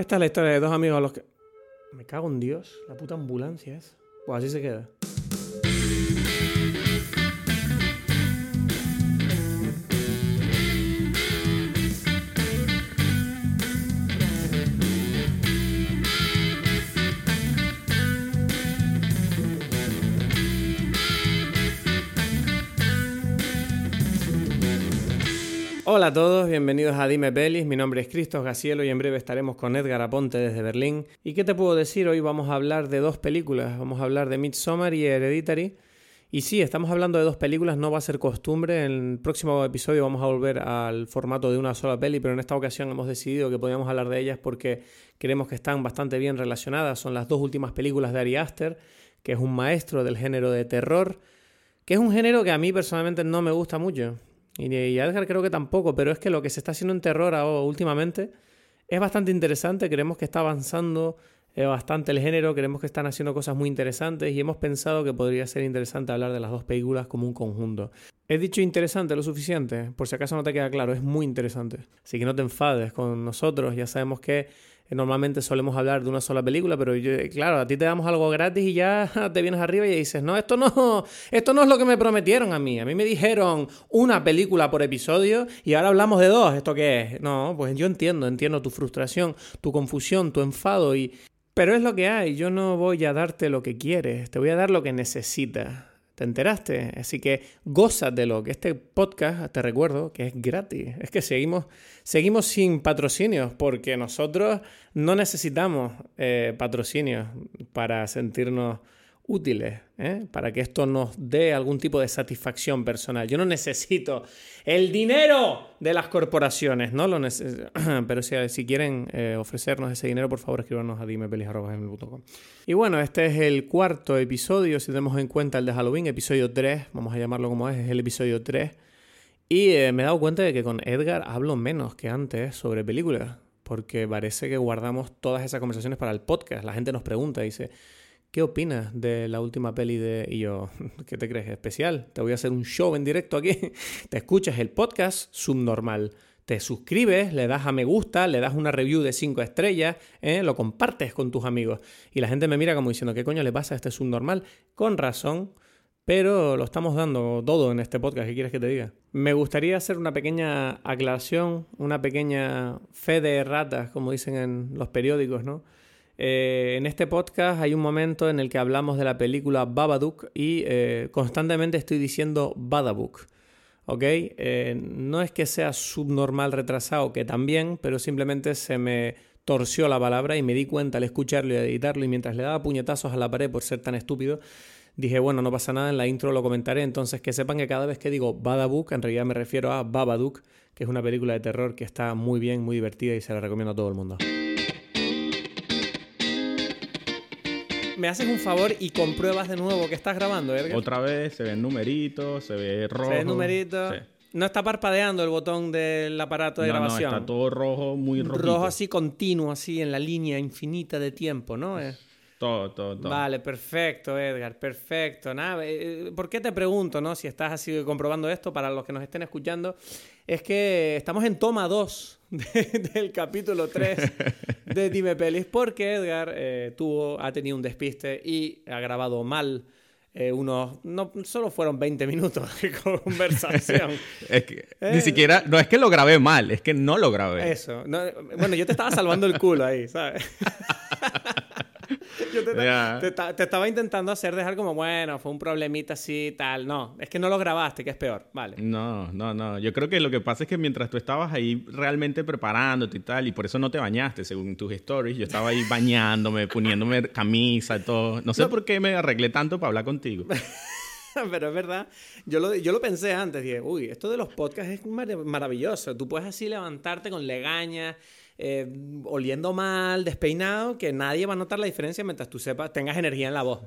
Esta es la historia de dos amigos a los que... Me cago en Dios, la puta ambulancia es. Pues así se queda. Hola a todos, bienvenidos a Dime Pelis. Mi nombre es Cristos Gacielo y en breve estaremos con Edgar Aponte desde Berlín. ¿Y qué te puedo decir? Hoy vamos a hablar de dos películas. Vamos a hablar de Midsommar y Hereditary. Y sí, estamos hablando de dos películas, no va a ser costumbre. En el próximo episodio vamos a volver al formato de una sola peli, pero en esta ocasión hemos decidido que podíamos hablar de ellas porque creemos que están bastante bien relacionadas. Son las dos últimas películas de Ari Aster, que es un maestro del género de terror, que es un género que a mí personalmente no me gusta mucho. Y, Edgar creo que tampoco, pero es que lo que se está haciendo en terror ahora, últimamente es bastante interesante. Creemos que está avanzando eh, bastante el género, creemos que están haciendo cosas muy interesantes y hemos pensado que podría ser interesante hablar de las dos películas como un conjunto. He dicho interesante lo suficiente, por si acaso no te queda claro, es muy interesante. Así que no te enfades con nosotros, ya sabemos que normalmente solemos hablar de una sola película, pero yo, claro, a ti te damos algo gratis y ya te vienes arriba y dices, no, esto no, esto no es lo que me prometieron a mí. A mí me dijeron una película por episodio y ahora hablamos de dos. ¿Esto qué es? No, pues yo entiendo, entiendo tu frustración, tu confusión, tu enfado y... Pero es lo que hay, yo no voy a darte lo que quieres, te voy a dar lo que necesitas. ¿Te enteraste? Así que lo que este podcast, te recuerdo, que es gratis. Es que seguimos, seguimos sin patrocinios porque nosotros no necesitamos eh, patrocinios para sentirnos útiles, ¿eh? para que esto nos dé algún tipo de satisfacción personal. Yo no necesito el dinero de las corporaciones, ¿no? Lo Pero si, quieren eh, ofrecernos ese dinero, por favor, escríbanos a dimepelis.com. Y bueno, este es el cuarto episodio, si tenemos en cuenta el de Halloween, episodio 3, vamos a llamarlo como es, es el episodio 3. Y eh, me he dado cuenta de que con Edgar hablo menos que antes sobre películas, porque parece que guardamos todas esas conversaciones para el podcast. La gente nos pregunta, dice... ¿Qué opinas de la última peli de... Y yo, ¿qué te crees? Especial. Te voy a hacer un show en directo aquí. Te escuchas el podcast subnormal. Te suscribes, le das a me gusta, le das una review de 5 estrellas, ¿eh? lo compartes con tus amigos. Y la gente me mira como diciendo, ¿qué coño le pasa a este subnormal? Con razón, pero lo estamos dando todo en este podcast. ¿Qué quieres que te diga? Me gustaría hacer una pequeña aclaración, una pequeña fe de ratas, como dicen en los periódicos, ¿no? Eh, en este podcast hay un momento en el que hablamos de la película Babadook y eh, constantemente estoy diciendo Badabook. ¿Ok? Eh, no es que sea subnormal retrasado, que también, pero simplemente se me torció la palabra y me di cuenta al escucharlo y editarlo y mientras le daba puñetazos a la pared por ser tan estúpido, dije, bueno, no pasa nada, en la intro lo comentaré, entonces que sepan que cada vez que digo Badabook, en realidad me refiero a Babadook, que es una película de terror que está muy bien, muy divertida y se la recomiendo a todo el mundo. Me haces un favor y compruebas de nuevo que estás grabando, Edgar. Otra vez se ven numeritos, se ve rojo. Se ven numeritos. No está parpadeando el botón del aparato de grabación. No, está todo rojo, muy rojo. Rojo así continuo, así en la línea infinita de tiempo, ¿no? Todo, todo, todo. Vale, perfecto, Edgar, perfecto. Nada, eh, eh, ¿Por qué te pregunto, no? Si estás así comprobando esto, para los que nos estén escuchando, es que estamos en toma 2 del capítulo 3 de Dime Pelis, porque Edgar eh, tuvo, ha tenido un despiste y ha grabado mal. Eh, unos, no solo fueron 20 minutos de conversación. es que ni eh, siquiera, no es que lo grabé mal, es que no lo grabé. Eso. bueno, yo te estaba salvando el culo ahí, ¿sabes? Yo te, estaba intentando hacer dejar como, bueno, fue un problemita así, tal. No, es que no lo grabaste, que es peor. Vale. No, no, no. Yo creo que lo que pasa es que mientras tú estabas ahí realmente preparándote y tal, y por eso no te bañaste, según tus stories, yo estaba ahí bañándome, poniéndome camisa y todo. No sé por qué me arreglé tanto para hablar contigo. Pero es verdad, yo lo, yo lo pensé antes, dije, uy, esto de los podcasts es maravilloso. Tú puedes así levantarte con legañas eh, oliendo mal, despeinado, que nadie va a notar la diferencia mientras tú sepas, tengas energía en la voz.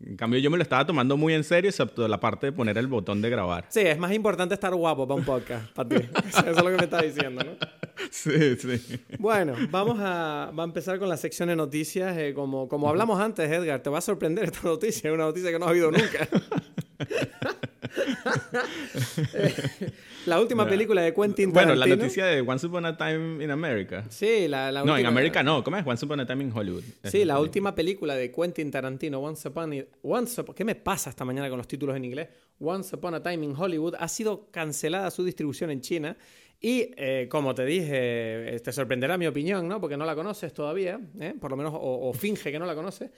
En cambio, yo me lo estaba tomando muy en serio, excepto la parte de poner el botón de grabar. Sí, es más importante estar guapo para un podcast, para ti. Eso es lo que me está diciendo, ¿no? Sí, sí. Bueno, vamos a, va a empezar con la sección de noticias. Eh, como, como hablamos antes, Edgar, te va a sorprender esta noticia. Es una noticia que no ha habido nunca. la última película de Quentin Tarantino. Bueno, la noticia de Once Upon a Time in America. Sí, la, la última... No, en América no. ¿Cómo es? Once Upon a Time in Hollywood. Sí, la última película de Quentin Tarantino, Once Upon a... Once ¿Qué me pasa esta mañana con los títulos en inglés? Once Upon a Time in Hollywood ha sido cancelada su distribución en China. Y eh, como te dije, eh, te sorprenderá mi opinión, ¿no? Porque no la conoces todavía, ¿eh? por lo menos, o, finge que no la conoces.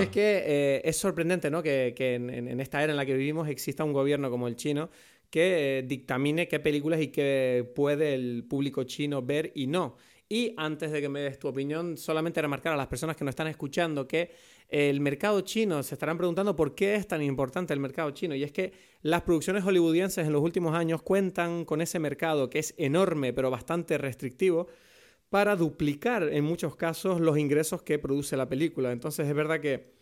Es que es sorprendente, ¿no? Que, en, esta era en la que vivimos exista un gobierno como el chino que dictamine qué películas y qué puede el público chino ver y no. Y antes de que me des tu opinión, solamente remarcar a las personas que nos están escuchando que el mercado chino, se estarán preguntando por qué es tan importante el mercado chino. Y es que las producciones hollywoodienses en los últimos años cuentan con ese mercado que es enorme pero bastante restrictivo para duplicar en muchos casos los ingresos que produce la película. Entonces es verdad que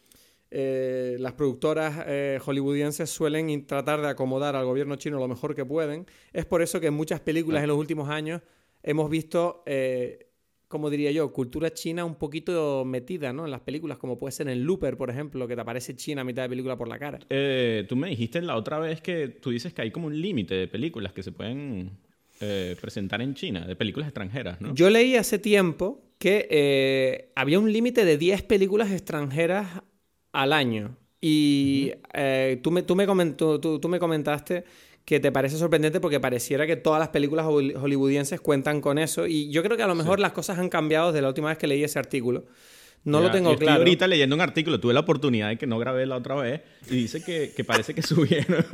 eh, las productoras eh, hollywoodienses suelen tratar de acomodar al gobierno chino lo mejor que pueden. Es por eso que en muchas películas en los últimos años hemos visto... Eh, como diría yo, cultura china un poquito metida, ¿no? En las películas, como puede ser en Looper, por ejemplo, que te aparece China a mitad de película por la cara. Eh, tú me dijiste la otra vez que tú dices que hay como un límite de películas que se pueden eh, presentar en China, de películas extranjeras, ¿no? Yo leí hace tiempo que eh, había un límite de 10 películas extranjeras al año. Y tú, me, tú, me comentó, tú me comentaste que te parece sorprendente porque pareciera que todas las películas hollywoodienses cuentan con eso. Y yo creo que a lo mejor las cosas han cambiado desde la última vez que leí ese artículo. No lo tengo claro. Estoy ahorita leyendo un artículo, tuve la oportunidad de que no grabé la otra vez, y dice que, que parece que subieron.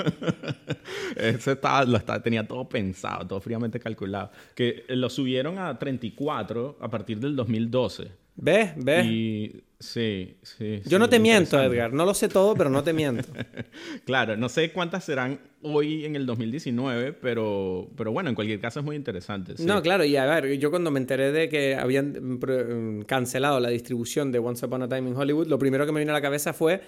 Ese estaba, lo estaba, tenía todo pensado, todo fríamente calculado. Que lo subieron a 34 a partir del 2012. ¿Ves? ¿Ves? Y sí, sí. Yo no te miento, Edgar. No lo sé todo, pero no te miento. claro, no sé cuántas serán hoy en el 2019, pero, pero bueno, en cualquier caso es muy interesante. No, claro, y a ver, yo cuando me enteré de que habían cancelado la distribución de Once Upon a Time in Hollywood, lo primero que me vino a la cabeza fue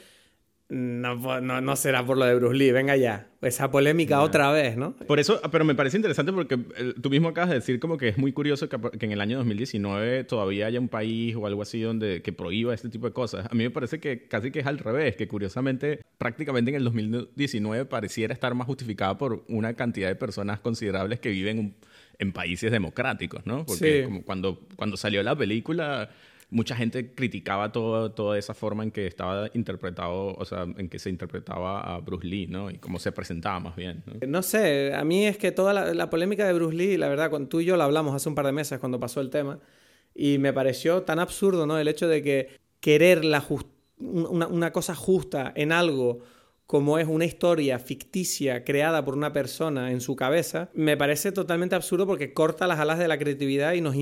no, no, no, será por lo de Bruce Lee, venga ya. Esa polémica otra vez, ¿no? Por eso, pero me parece interesante porque tú mismo acabas de decir como que es muy curioso que, en el año 2019 todavía haya un país o algo así donde que prohíba este tipo de cosas. A mí me parece que casi que es al revés, que curiosamente prácticamente en el 2019 pareciera estar más justificada por una cantidad de personas considerables que viven en países democráticos, ¿no? Porque como cuando, cuando salió la película mucha gente criticaba todo, toda esa forma en que estaba interpretado, o sea, en que se interpretaba a Bruce Lee, ¿no? Y cómo se presentaba más bien. No, sé, a mí es que toda la, polémica de Bruce Lee, la verdad, cuando tú y yo la hablamos hace un par de meses cuando pasó el tema, y me pareció tan absurdo, ¿no? El hecho de que querer una cosa justa en algo como es una historia ficticia creada por una persona en su cabeza, me parece totalmente absurdo porque corta las alas de la creatividad y nos,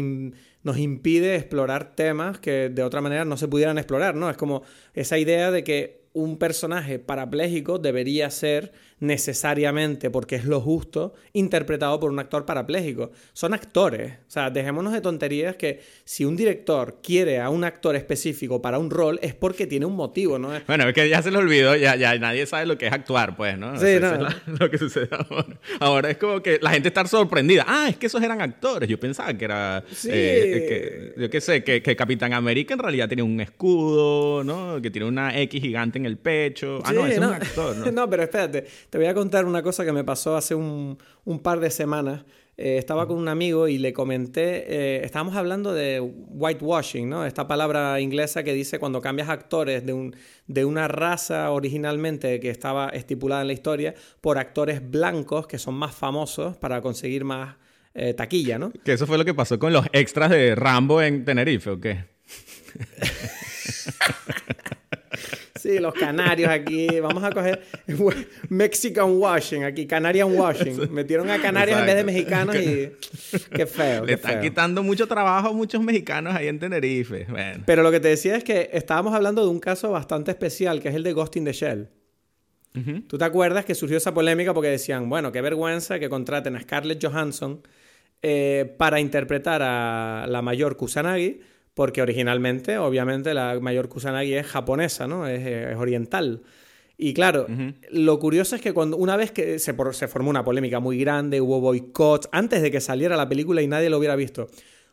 nos impide explorar temas que de otra manera no se pudieran explorar, ¿no? Es como esa idea de que un personaje parapléjico debería ser necesariamente, porque es lo justo, interpretado por un actor parapléjico. Son actores. O sea, dejémonos de tonterías que si un director quiere a un actor específico para un rol es porque tiene un motivo, ¿no? Bueno, es que ya se lo olvidó, ya, ya nadie sabe lo que es actuar, pues, ¿no? Sí, no. lo que sucede ahora. Ahora es como que la gente está sorprendida. Ah, es que esos eran actores. Yo pensaba que era. Sí. Eh, que, yo qué sé, que, que, Capitán América en realidad tiene un escudo, ¿no? Que tiene una X gigante en el pecho. Ah, no, es un actor, ¿no? no, pero espérate. Te voy a contar una cosa que me pasó hace un, par de semanas. Eh, estaba con un amigo y le comenté, eh, estábamos hablando de whitewashing, ¿no? Esta palabra inglesa que dice cuando cambias actores de, un, de una raza originalmente que estaba estipulada en la historia por actores blancos que son más famosos para conseguir más eh, taquilla, ¿no? Que eso fue lo que pasó con los extras de Rambo en Tenerife, ¿o qué? Sí, los canarios aquí. Vamos a coger Mexican washing aquí, Canarian washing. Metieron a canarios en vez de mexicanos y qué feo. Le están quitando mucho trabajo a muchos mexicanos ahí en Tenerife. Pero lo que te decía es que estábamos hablando de un caso bastante especial, que es el de Ghost in the Shell. ¿Tú te acuerdas que surgió esa polémica porque decían, bueno, qué vergüenza que contraten a Scarlett Johansson eh, para interpretar a la mayor Kusanagi? Porque originalmente, obviamente, la mayor Kusanagi es japonesa, ¿no? Es, oriental. Y claro, lo curioso es que cuando una vez que se, se, formó una polémica muy grande, hubo boicots, antes de que saliera la película y nadie lo hubiera visto.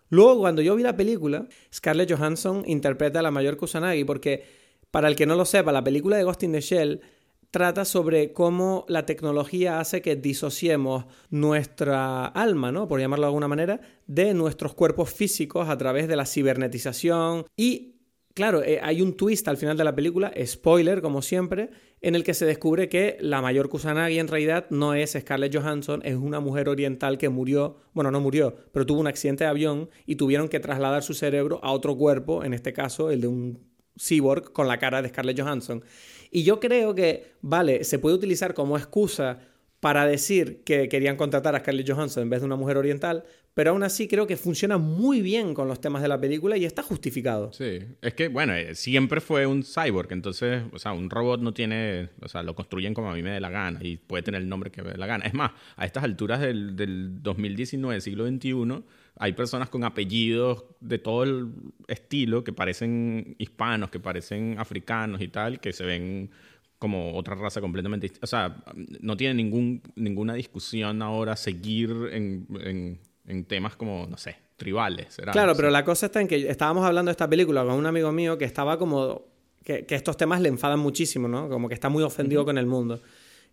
Luego, cuando yo vi la película, Scarlett Johansson interpreta a la mayor Kusanagi, porque, para el que no lo sepa, la película de Ghost in the Shell trata sobre cómo la tecnología hace que disociemos nuestra alma, ¿no? Por llamarlo de alguna manera, de nuestros cuerpos físicos a través de la cibernetización y Claro, eh, hay un twist al final de la película, spoiler como siempre, en el que se descubre que la mayor Kusanagi en realidad no es Scarlett Johansson, es una mujer oriental que murió, bueno, no murió, pero tuvo un accidente de avión y tuvieron que trasladar su cerebro a otro cuerpo, en este caso el de un cyborg con la cara de Scarlett Johansson. Y yo creo que, vale, se puede utilizar como excusa para decir que querían contratar a Scarlett Johansson en vez de una mujer oriental, pero aún así creo que funciona muy bien con los temas de la película y está justificado. Sí, es que, bueno, eh, siempre fue un cyborg, entonces, o sea, un robot no tiene, o sea, lo construyen como a mí me dé la gana y puede tener el nombre que me dé la gana. Es más, a estas alturas del, del 2019, siglo XXI, hay personas con apellidos de todo el estilo que parecen hispanos, que parecen africanos y tal, que se ven como otra raza completamente. O sea, no tiene ningún, ninguna discusión ahora seguir en, en, temas como, no sé, tribales. Claro, pero la cosa está en que estábamos hablando de esta película con un amigo mío que estaba como... Que, que estos temas le enfadan muchísimo, ¿no? Como que está muy ofendido con el mundo.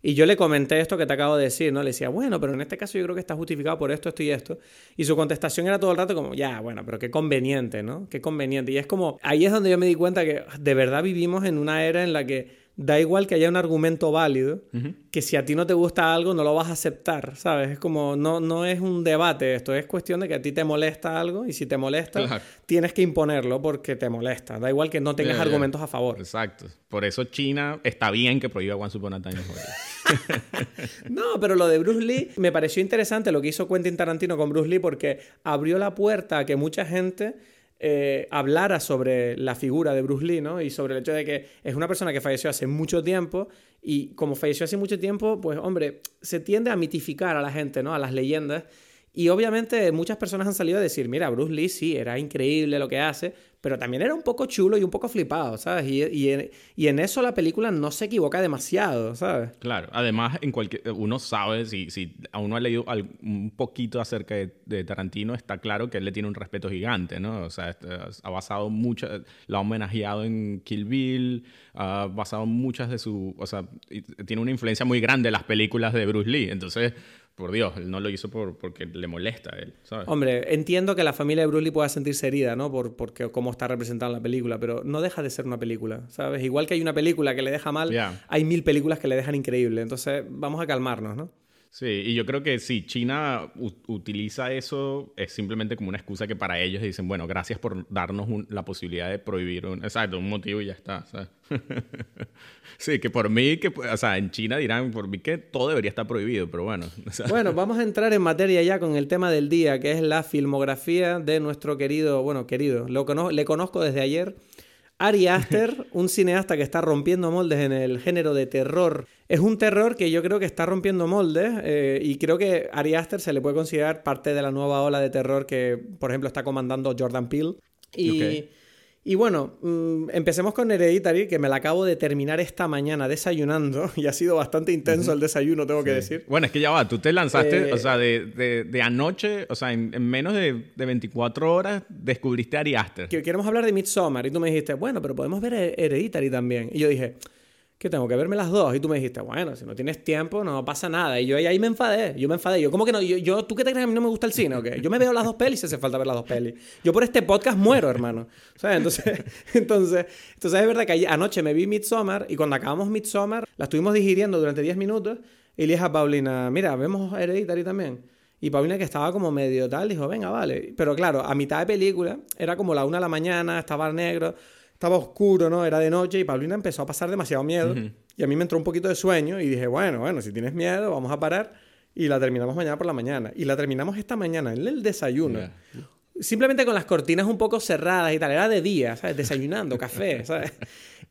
Y yo le comenté esto que te acabo de decir, ¿no? Le decía, bueno, pero en este caso yo creo que está justificado por esto, esto y esto. Y su contestación era todo el rato como, ya, bueno, pero qué conveniente, ¿no? Qué conveniente. Y es como, ahí es donde yo me di cuenta que de verdad vivimos en una era en la que da igual que haya un argumento válido, que si a ti no te gusta algo no lo vas a aceptar, ¿sabes? Es como, no, no es un debate esto, es cuestión de que a ti te molesta algo y si te molesta, tienes que imponerlo porque te molesta. Da igual que no tengas argumentos a favor. Exacto. Por eso China está bien que prohíba One Upon a Time No, pero lo de Bruce Lee me pareció interesante lo que hizo Quentin Tarantino con Bruce Lee porque abrió la puerta a que mucha gente eh, hablara sobre la figura de Bruce Lee, ¿no? Y sobre el hecho de que es una persona que falleció hace mucho tiempo y como falleció hace mucho tiempo, pues hombre, se tiende a mitificar a la gente, ¿no? A las leyendas. Y obviamente muchas personas han salido a decir, mira, Bruce Lee sí, era increíble lo que hace, pero también era un poco chulo y un poco flipado, ¿sabes? Y, y, en, eso la película no se equivoca demasiado, ¿sabes? Claro, además en cualquier, uno sabe, si, si a uno ha leído un poquito acerca de, Tarantino, está claro que él le tiene un respeto gigante, ¿no? O sea, ha basado mucho, lo ha homenajeado en Kill Bill, ha basado muchas de su, o sea, tiene una influencia muy grande en las películas de Bruce Lee, entonces por Dios, él no lo hizo por, porque le molesta a él, ¿sabes? Hombre, entiendo que la familia de Bruce Lee pueda sentirse herida, ¿no? Por, porque cómo está representada la película, pero no deja de ser una película, ¿sabes? Igual que hay una película que le deja mal, hay mil películas que le dejan increíble. Entonces, vamos a calmarnos, ¿no? Sí, y yo creo que sí, China utiliza eso es simplemente como una excusa que para ellos dicen, bueno, gracias por darnos la posibilidad de prohibir un, exacto, un motivo y ya está. sí, que por mí, que, o sea, en China dirán por mí que todo debería estar prohibido, pero bueno. Bueno, vamos a entrar en materia ya con el tema del día, que es la filmografía de nuestro querido, bueno, querido, lo le conozco desde ayer. Ari Aster, un cineasta que está rompiendo moldes en el género de terror. Es un terror que yo creo que está rompiendo moldes eh, y creo que Ari Aster se le puede considerar parte de la nueva ola de terror que, por ejemplo, está comandando Jordan Peele. Y y bueno, mm, empecemos con Hereditary, que me la acabo de terminar esta mañana desayunando y ha sido bastante intenso el desayuno, tengo que decir. Bueno, es que ya va, tú te lanzaste, o sea, de, de, anoche, o sea, en, menos de, de, 24 horas descubriste Ari Aster. Queremos hablar de Midsommar y tú me dijiste, bueno, pero podemos ver Hereditary también. Y yo dije, que tengo que verme las dos. Y tú me dijiste, bueno, si no tienes tiempo, no pasa nada. Y yo ahí me enfadé, yo me enfadé. Yo, ¿cómo que no? Yo, ¿Tú qué te crees a mí no me gusta el cine o? Yo me veo las dos pelis si hace falta ver las dos pelis. Yo por este podcast muero, hermano. ¿Sabes? Entonces, entonces, entonces es verdad que anoche me vi Midsommar y cuando acabamos Midsommar, la estuvimos digiriendo durante 10 minutos y le dije a Paulina, mira, vemos Hereditary también. Y Paulina, que estaba como medio tal, dijo, venga, vale. Pero claro, a mitad de película, era como la una de la mañana, estaba negro estaba oscuro, ¿no? Era de noche y Paulina empezó a pasar demasiado miedo. Y a mí me entró un poquito de sueño y dije, bueno, bueno, si tienes miedo, vamos a parar. Y la terminamos mañana por la mañana. Y la terminamos esta mañana en el desayuno. Simplemente con las cortinas un poco cerradas y tal. Era de día, ¿sabes? Desayunando, café, ¿sabes?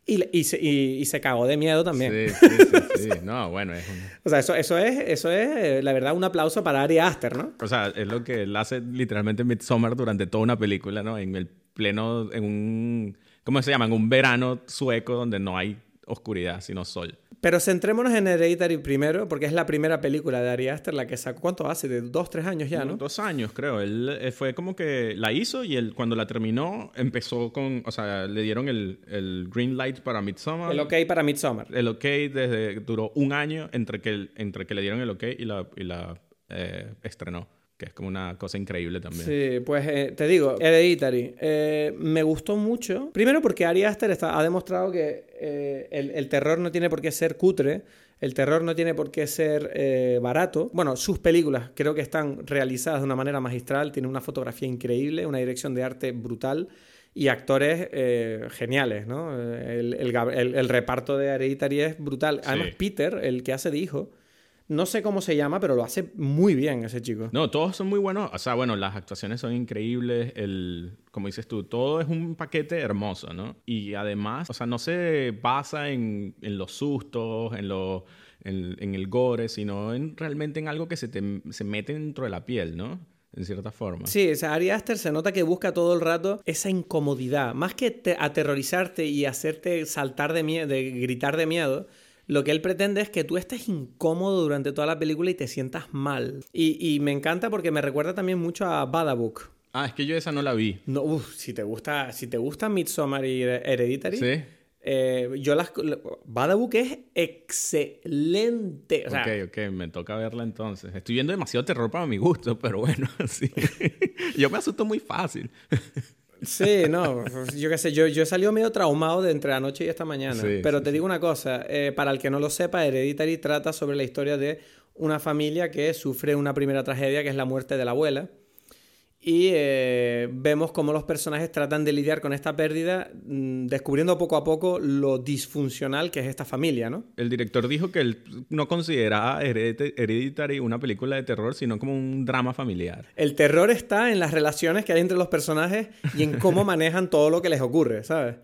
Y, y, se, y, se cagó de miedo también. Sí, sí, sí. No, bueno, es O sea, eso, eso, es, eso es, eh, la verdad, un aplauso para Ari Aster, ¿no? O sea, es lo que él hace literalmente en Midsommar durante toda una película, ¿no? En el pleno, en un ¿cómo se llama? un verano sueco donde no hay oscuridad, sino sol. Pero centrémonos en Hereditary primero, porque es la primera película de Ari Aster, la que sacó, ¿cuánto hace? De dos, tres años ya, ¿no? Dos años, creo. Él eh, fue como que la hizo y él, cuando la terminó, empezó con, o sea, le dieron el, el green light para Midsommar. El ok para Midsommar. El ok desde, duró un año entre que, entre que le dieron el ok y la, y la eh, estrenó que es como una cosa increíble también. Sí, pues eh, te digo, Hereditary, eh, me gustó mucho. Primero porque Ari Aster está, ha demostrado que eh, el, el, terror no tiene por qué ser cutre, el terror no tiene por qué ser barato. Bueno, sus películas creo que están realizadas de una manera magistral, tiene una fotografía increíble, una dirección de arte brutal y actores geniales, ¿no? El, el, el, reparto de Hereditary es brutal. Además, Peter, el que hace de hijo, no sé cómo se llama, pero lo hace muy bien ese chico. No, todos son muy buenos. O sea, bueno, las actuaciones son increíbles. El, como dices tú, todo es un paquete hermoso, ¿no? Y además, o sea, no se basa en, los sustos, en, lo, en, el gore, sino en, realmente en algo que se, te, se mete dentro de la piel, ¿no? en cierta forma. Sí, o sea, Ari Aster se nota que busca todo el rato esa incomodidad. Más que aterrorizarte y hacerte saltar de miedo, de gritar de miedo, lo que él pretende es que tú estés incómodo durante toda la película y te sientas mal. Y, me encanta porque me recuerda también mucho a Badabook. Ah, es que yo esa no la vi. No, uf, si te gusta, si te gusta Midsommar y Hereditary. Sí. Eh, yo las. Badabook es excelente. ok, ok, me toca verla entonces. Estoy viendo demasiado terror para mi gusto, pero bueno, sí. yo me asusto muy fácil. Sí, no, yo qué sé, yo, yo he salido medio traumado de entre anoche y esta mañana. pero te digo una cosa, eh, para el que no lo sepa, Hereditary trata sobre la historia de una familia que sufre una primera tragedia que es la muerte de la abuela y eh, vemos cómo los personajes tratan de lidiar con esta pérdida, mm, descubriendo poco a poco lo disfuncional que es esta familia, ¿no? El director dijo que él no consideraba Hereditary una película de terror, sino como un drama familiar. El terror está en las relaciones que hay entre los personajes y en cómo manejan todo lo que les ocurre, ¿sabes?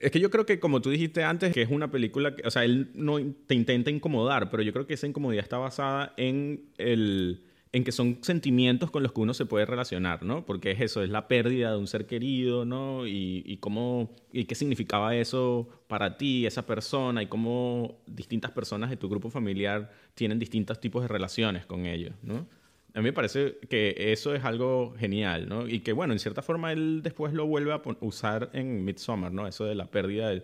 Es que yo creo que, como tú dijiste antes, que es una película que, o sea, él no te intenta incomodar, pero yo creo que esa incomodidad está basada en el en que son sentimientos con los que uno se puede relacionar, ¿no? Porque es eso, es la pérdida de un ser querido, ¿no? Y, cómo, y qué significaba eso para ti, esa persona, y cómo distintas personas de tu grupo familiar tienen distintos tipos de relaciones con ellos, ¿no? A mí me parece que eso es algo genial, ¿no? Y que, bueno, en cierta forma él después lo vuelve a usar en Midsommar, ¿no? Eso de la pérdida de,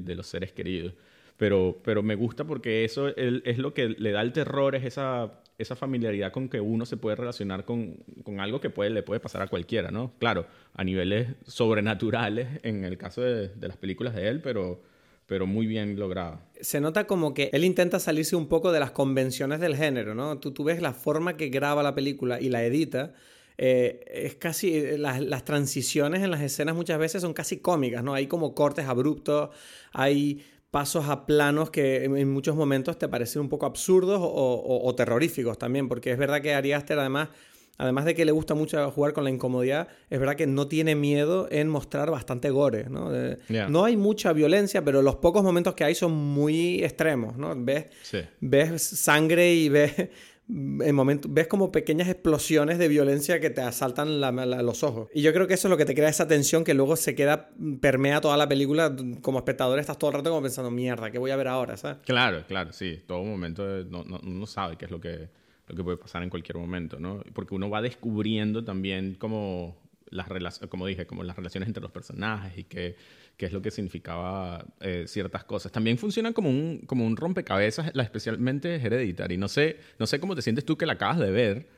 de, los seres queridos. Pero, pero me gusta porque eso es lo que le da el terror, es esa esa familiaridad con que uno se puede relacionar con, con, algo que puede, le puede pasar a cualquiera, ¿no? Claro, a niveles sobrenaturales en el caso de, de las películas de él, pero, pero muy bien logrado. Se nota como que él intenta salirse un poco de las convenciones del género, ¿no? Tú, tú ves la forma que graba la película y la edita. Eh, es casi, eh, las, las, transiciones en las escenas muchas veces son casi cómicas, ¿no? Hay como cortes abruptos, hay pasos a planos que en muchos momentos te parecen un poco absurdos o, terroríficos también, porque es verdad que Ari Aster además, además de que le gusta mucho jugar con la incomodidad, es verdad que no tiene miedo en mostrar bastante gore, ¿no? No hay mucha violencia, pero los pocos momentos que hay son muy extremos, ¿no? Ves, ves sangre y ves en momentos, ves como pequeñas explosiones de violencia que te asaltan los ojos. Y yo creo que eso es lo que te crea esa tensión que luego se queda, permea toda la película. Como espectador estás todo el rato como pensando, mierda, ¿qué voy a ver ahora? ¿sabes? Claro, claro, sí. Todo momento no, no, sabe qué es lo que, lo que puede pasar en cualquier momento, ¿no? Porque uno va descubriendo también como las relaciones, como dije, como las relaciones entre los personajes y que qué es lo que significaba eh, ciertas cosas. También funcionan como un, como un rompecabezas, especialmente Hereditary. No sé, no sé cómo te sientes tú que la acabas de ver,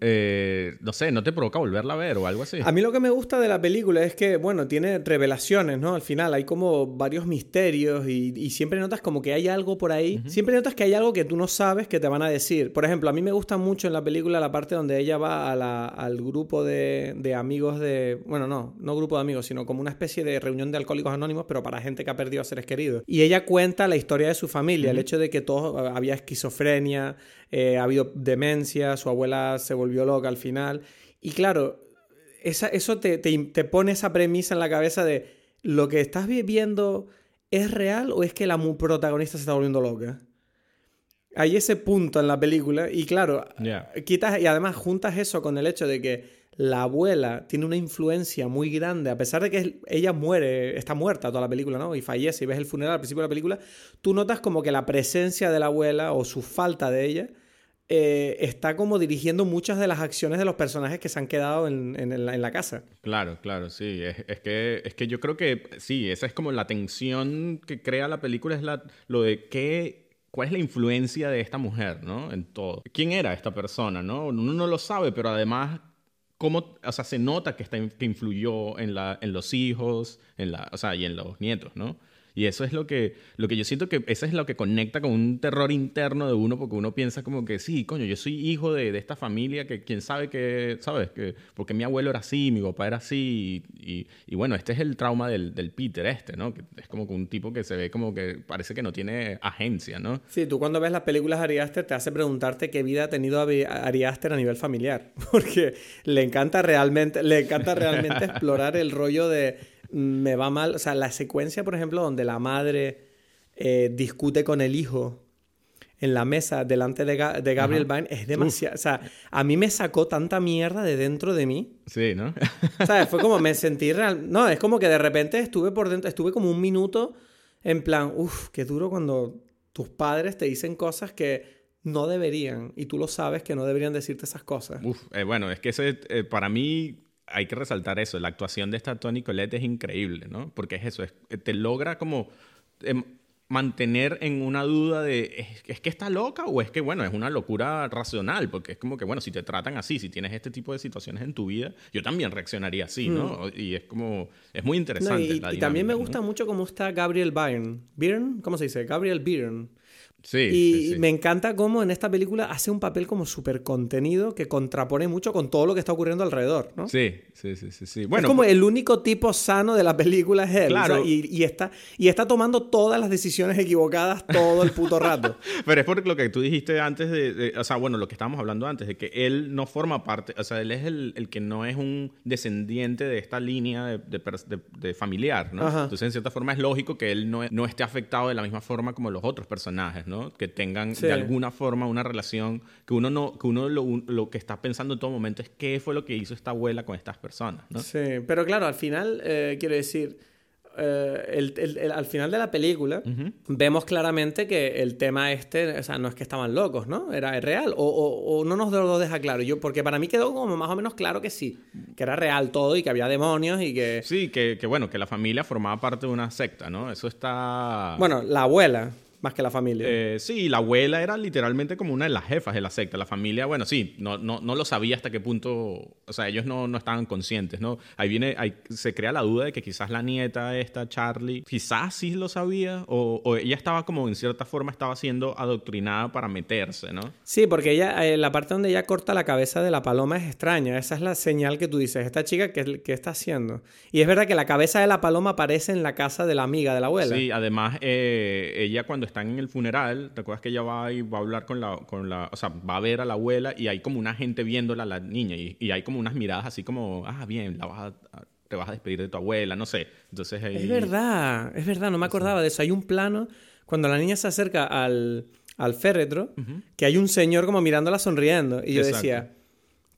eh, no sé, ¿no te provoca volverla a ver o algo así? A mí lo que me gusta de la película es que, bueno, tiene revelaciones, ¿no? Al final hay como varios misterios y, siempre notas como que hay algo por ahí. Siempre notas que hay algo que tú no sabes que te van a decir. Por ejemplo, a mí me gusta mucho en la película la parte donde ella va al grupo de, amigos de... Bueno, no, no grupo de amigos, sino como una especie de reunión de alcohólicos anónimos, pero para gente que ha perdido a seres queridos. Y ella cuenta la historia de su familia, el hecho de que todos había esquizofrenia, eh, ha habido demencia, su abuela se volvió loca al final. Y claro, esa, eso te, te, pone esa premisa en la cabeza de lo que estás viviendo es real o es que la protagonista se está volviendo loca. Hay ese punto en la película y claro, quitas y además juntas eso con el hecho de que la abuela tiene una influencia muy grande, a pesar de que ella muere, está muerta toda la película, ¿no? Y fallece y ves el funeral al principio de la película, tú notas como que la presencia de la abuela o su falta de ella eh, está como dirigiendo muchas de las acciones de los personajes que se han quedado en, la, casa. Claro, claro, sí. Es, que, es que yo creo que sí, esa es como la tensión que crea la película, es la, lo de qué, cuál es la influencia de esta mujer, ¿no? En todo. ¿Quién era esta persona, no? Uno no lo sabe, pero además cómo, o sea, se nota que, está, que influyó en, la, en los hijos, en la, o sea, y en los nietos, ¿no? Y eso es lo que, lo que yo siento que eso es lo que conecta con un terror interno de uno, porque uno piensa como que sí, coño, yo soy hijo de, de esta familia que quién sabe que, ¿sabes? Que, porque mi abuelo era así, mi papá era así. Y, y, bueno, este es el trauma del, del, Peter este, ¿no? Que es como un tipo que se ve como que parece que no tiene agencia, ¿no? Sí, tú cuando ves las películas de Ari Aster te hace preguntarte qué vida ha tenido Ari Aster a nivel familiar, porque le encanta realmente, le encanta realmente explorar el rollo de me va mal. O sea, la secuencia, por ejemplo, donde la madre eh, discute con el hijo en la mesa delante de, Gabriel Byrne es demasiado. O sea, a mí me sacó tanta mierda de dentro de mí. Sí, ¿no? ¿Sabes? Fue como me sentí real. No, es como que de repente estuve por dentro, estuve como un minuto en plan, uff, qué duro cuando tus padres te dicen cosas que no deberían y tú lo sabes que no deberían decirte esas cosas. Uf, eh, bueno, es que ese, eh, para mí hay que resaltar eso. La actuación de esta Toni Collette es increíble, ¿no? Porque es eso, es, te logra como em, mantener en una duda de ¿es, que está loca o es que, bueno, es una locura racional? Porque es como que, bueno, si te tratan así, si tienes este tipo de situaciones en tu vida, yo también reaccionaría así, ¿no? Hmm. Y es como, es muy interesante. y, también me gusta mucho cómo está Gabriel Byrne. ¿Byrne? ¿Cómo se dice? Gabriel Byrne. Sí, y me encanta cómo en esta película hace un papel como súper contenido que contrapone mucho con todo lo que está ocurriendo alrededor, ¿no? Sí, sí, sí, sí. Bueno, es como el único tipo sano de la película es él. Claro. y, está, y está tomando todas las decisiones equivocadas todo el puto rato. Pero es por lo que tú dijiste antes de, O sea, bueno, lo que estábamos hablando antes, de que él no forma parte... O sea, él es el, el que no es un descendiente de esta línea de, de, familiar, ¿no? Entonces, en cierta forma, es lógico que él no, no esté afectado de la misma forma como los otros personajes, ¿no? Que tengan de alguna forma una relación que uno no que uno lo, que está pensando en todo momento es qué fue lo que hizo esta abuela con estas personas, ¿no? Sí, pero claro, al final eh, quiero decir eh, al final de la película vemos claramente que el tema este, o sea, no es que estaban locos, ¿no? Era real. O, o, no nos lo deja claro. Yo, porque para mí quedó como más o menos claro que sí, que era real todo y que había demonios y que... Sí, que, que bueno, que la familia formaba parte de una secta, ¿no? Eso está... Bueno, la abuela más que la familia. Eh, sí, la abuela era literalmente como una de las jefas de la secta. La familia, bueno, sí, no, no, no lo sabía hasta qué punto, o sea, ellos no, no estaban conscientes, ¿no? Ahí viene, ahí se crea la duda de que quizás la nieta esta, Charlie, quizás sí lo sabía, o, ella estaba como en cierta forma estaba siendo adoctrinada para meterse, ¿no? Sí, porque ella, eh, la parte donde ella corta la cabeza de la paloma es extraña. Esa es la señal que tú dices, esta chica, ¿qué, qué está haciendo? Y es verdad que la cabeza de la paloma aparece en la casa de la amiga de la abuela. Sí, además, eh, ella cuando están en el funeral, ¿te acuerdas que ella va y va a hablar con la, con la, o sea, va a ver a la abuela y hay como una gente viéndola a la niña y, y hay como unas miradas así como, ah, bien, la vas a, te vas a despedir de tu abuela, no sé. Entonces Es verdad, es verdad, no me acordaba de eso. Hay un plano cuando la niña se acerca al, al féretro, que hay un señor como mirándola sonriendo y yo decía...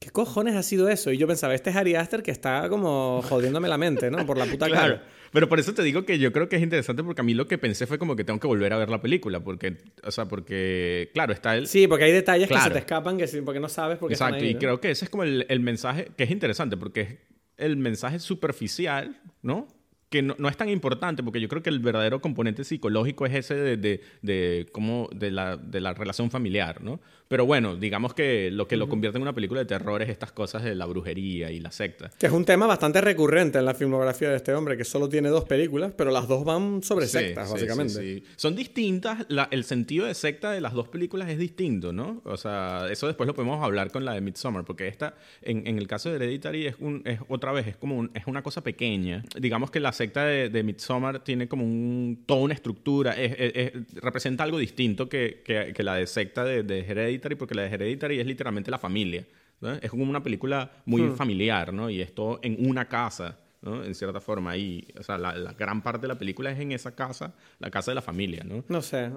¿Qué cojones ha sido eso? Y yo pensaba, este es Ari Aster que está como jodiéndome la mente, ¿no? Por la puta claro. cara. Pero por eso te digo que yo creo que es interesante porque a mí lo que pensé fue como que tengo que volver a ver la película porque, o sea, porque, claro, está el... Sí, porque hay detalles que se te escapan que porque no sabes por qué Exacto, y creo que ese es como el, el mensaje que es interesante porque es el mensaje superficial, ¿no? Que no, no, es tan importante, porque yo creo que el verdadero componente psicológico es ese de, de, de, cómo, de, la, de la relación familiar, ¿no? Pero bueno, digamos que lo que lo convierte en una película de terror es estas cosas de la brujería y la secta. Que es un tema bastante recurrente en la filmografía de este hombre, que solo tiene dos películas, pero las dos van sobre sectas, básicamente. Sí, Son distintas, el sentido de secta de las dos películas es distinto, ¿no? O sea, eso después lo podemos hablar con la de Midsommar, porque esta, en, en el caso de Hereditary, es, un, es otra vez, es como es una cosa pequeña. Digamos que la secta de, de Midsommar tiene como un, toda una estructura, representa algo distinto que, que, la de secta de, de Hereditary porque la de Hereditary es literalmente la familia. Es como una película muy hmm. familiar, ¿no? Y esto en una casa. ¿No? En cierta forma. Y, o sea, la, la gran parte de la película es en esa casa, la casa de la familia, ¿no? No sé,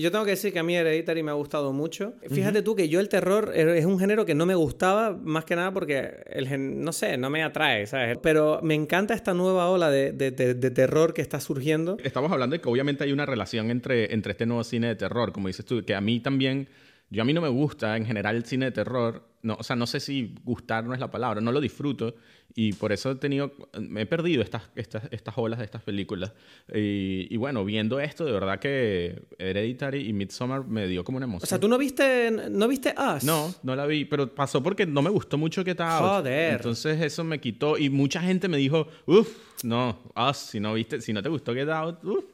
yo- tengo que decir que a mí Hereditary me ha gustado mucho. Fíjate tú que yo el terror es un género que no me gustaba, más que nada porque, el gen- no sé, no me atrae, ¿sabes? Pero me encanta esta nueva ola de, de- de- de terror que está surgiendo. Estamos hablando de que obviamente hay una relación entre, entre este nuevo cine de terror, como dices tú, que a mí también, yo a mí no me gusta en general el cine de terror, no, o sea, no sé si gustar no es la palabra, no lo disfruto y por eso he tenido, me he perdido estas, estas, estas olas de estas películas. Y, y bueno, viendo esto, de verdad que Hereditary y Midsommar me dio como una emoción. O sea, ¿tú no viste, no viste Us? No, no la vi, pero pasó porque no me gustó mucho Get Out. Joder. Entonces eso me quitó y mucha gente me dijo, uff, no, Us, si no viste, si no te gustó Get Out, uff,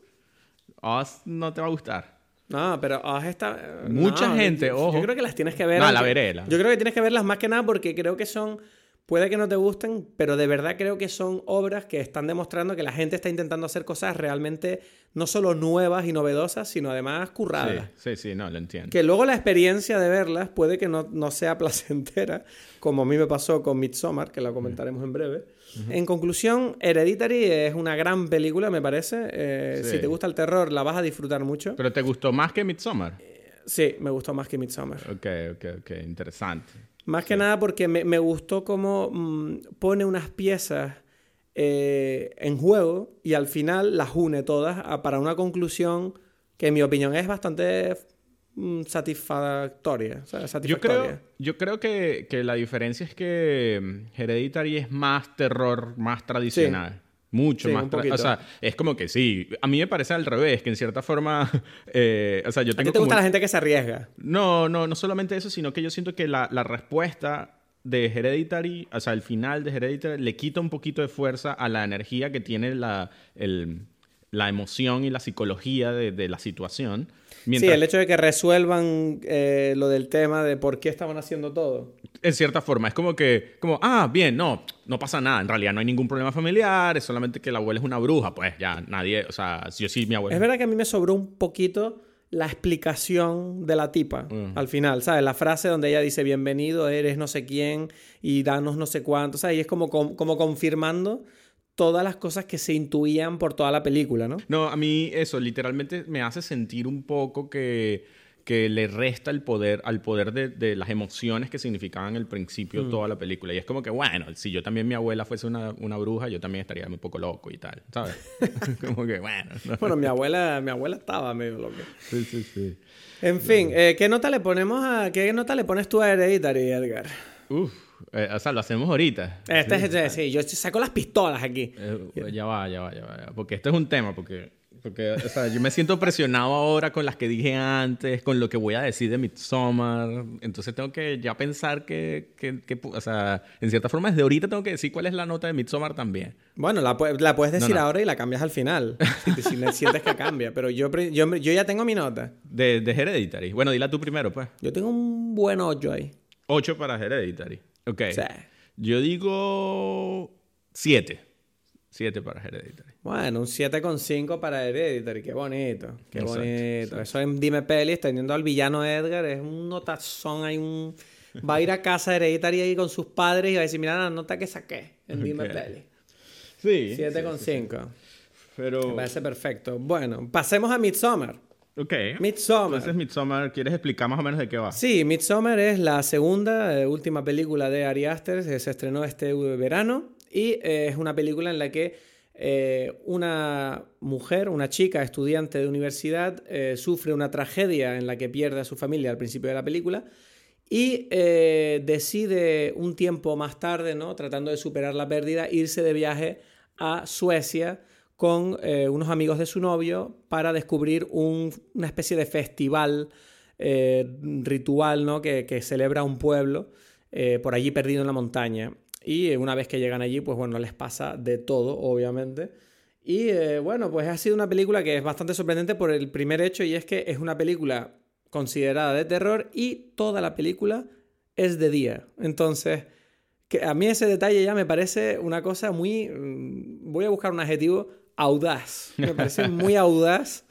Us no te va a gustar. No, pero Us está... Mucha no, gente, yo, ojo. Yo creo que las tienes que ver. No, la veré, Yo creo que tienes que verlas más que nada porque creo que son... Puede que no te gusten, pero de verdad creo que son obras que están demostrando que la gente está intentando hacer cosas realmente no solo nuevas y novedosas, sino además curradas. Sí, sí, sí, no, lo entiendo. Que luego la experiencia de verlas puede que no, no sea placentera, como a mí me pasó con Midsommar, que la comentaremos en breve. En conclusión, Hereditary es una gran película, me parece. Eh, Sí. Si te gusta el terror, la vas a disfrutar mucho. ¿Pero te gustó más que Midsommar? Sí, me gustó más que Midsommar. Ok, ok, ok, interesante. Más que nada porque me, me gustó cómo mm, pone unas piezas eh, en juego y al final las une todas a- para una conclusión que en mi opinión es bastante mm, satisfactoria. o sea, Yo creo, yo creo que, que la diferencia es que mm, Hereditary es más terror, más tradicional. Mucho Sí, más. O sea, es como que sí. A mí me parece al revés, que en cierta forma. eh, o sea, yo ¿A ti tengo te gusta la gente que se arriesga? No, no, no solamente eso, sino que yo siento que la, la respuesta de Hereditary, o sea, el final de Hereditary, le quita un poquito de fuerza a la energía que tiene la, el- la emoción y la psicología de, de la situación. Mientras, Sí, el hecho de que resuelvan eh, lo del tema de por qué estaban haciendo todo. En cierta forma, es como que, como, ah, bien, no, no pasa nada, en realidad no hay ningún problema familiar, es solamente que la abuela es una bruja, pues ya nadie, o sea, yo sí, mi abuela. Es verdad que a mí me sobró un poquito la explicación de la tipa al final, ¿sabes? La frase donde ella dice bienvenido, eres no sé quién y danos no sé cuánto, ¿sabes? Y es como, com- como confirmando todas las cosas que se intuían por toda la película, ¿no? No, a mí eso literalmente me hace sentir un poco que, que le resta el poder al poder de, de las emociones que significaban al principio toda la película. Y es como que, bueno, si yo también mi abuela fuese una, una bruja, yo también estaría un poco loco y tal, ¿sabes? como que, bueno. ¿no? Bueno, mi abuela, mi abuela estaba medio loca. Sí, sí, sí. En fin, eh, ¿qué nota le ponemos a qué nota le pones tú a Hereditary, Edgar? Uf, eh, o sea, lo hacemos ahorita. Este es, este- sí, yo saco las pistolas aquí. Eh, ya va, ya va, ya va, ya va. Porque esto es un tema, porque, porque o sea, yo me siento presionado ahora con las que dije antes, con lo que voy a decir de Midsommar. Entonces tengo que ya pensar que, que, que, o sea, en cierta forma desde ahorita tengo que decir cuál es la nota de Midsommar también. Bueno, la, la puedes decir no. ahora y la cambias al final. Si, si me sientes que cambia. Pero yo, yo, yo ya tengo mi nota. De, de Hereditary. Bueno, dila tú primero, pues. Yo tengo un buen 8 ahí. 8 para Hereditary. Ok. Sí. Yo digo 7. 7 para Hereditary. Bueno, un 7,5 para Hereditary. Qué bonito. Qué Exacto, bonito. Eso en Dime Pelis, teniendo al villano Edgar, es un notazón. Hay un... Va a ir a casa Hereditary ahí con sus padres y va a decir, mira la nota que saqué en Dime Ok. Pelis. Sí. 7,5. Pero... Me parece perfecto. Bueno, pasemos a Midsommar. Ok. Midsommar. Entonces Midsommar, ¿quieres explicar más o menos de qué va? Sí, Midsommar es la segunda, eh, última película de Ari Aster, que se estrenó este verano y eh, es una película en la que eh, una mujer, una chica estudiante de universidad, eh, sufre una tragedia en la que pierde a su familia al principio de la película y eh, decide un tiempo más tarde, ¿no? tratando de superar la pérdida, irse de viaje a Suecia con unos amigos de su novio para descubrir un- una especie de festival ritual ¿no? que, celebra un pueblo por allí perdido en la montaña. Y eh, una vez que llegan allí, pues bueno, les pasa de todo, obviamente. Y eh, bueno, pues ha sido una película que es bastante sorprendente por el primer hecho y es que es una película considerada de terror y toda la película es de día. Entonces, que a mí ese detalle ya me parece una cosa muy... mm, Voy a buscar un adjetivo audaz. Me parece muy audaz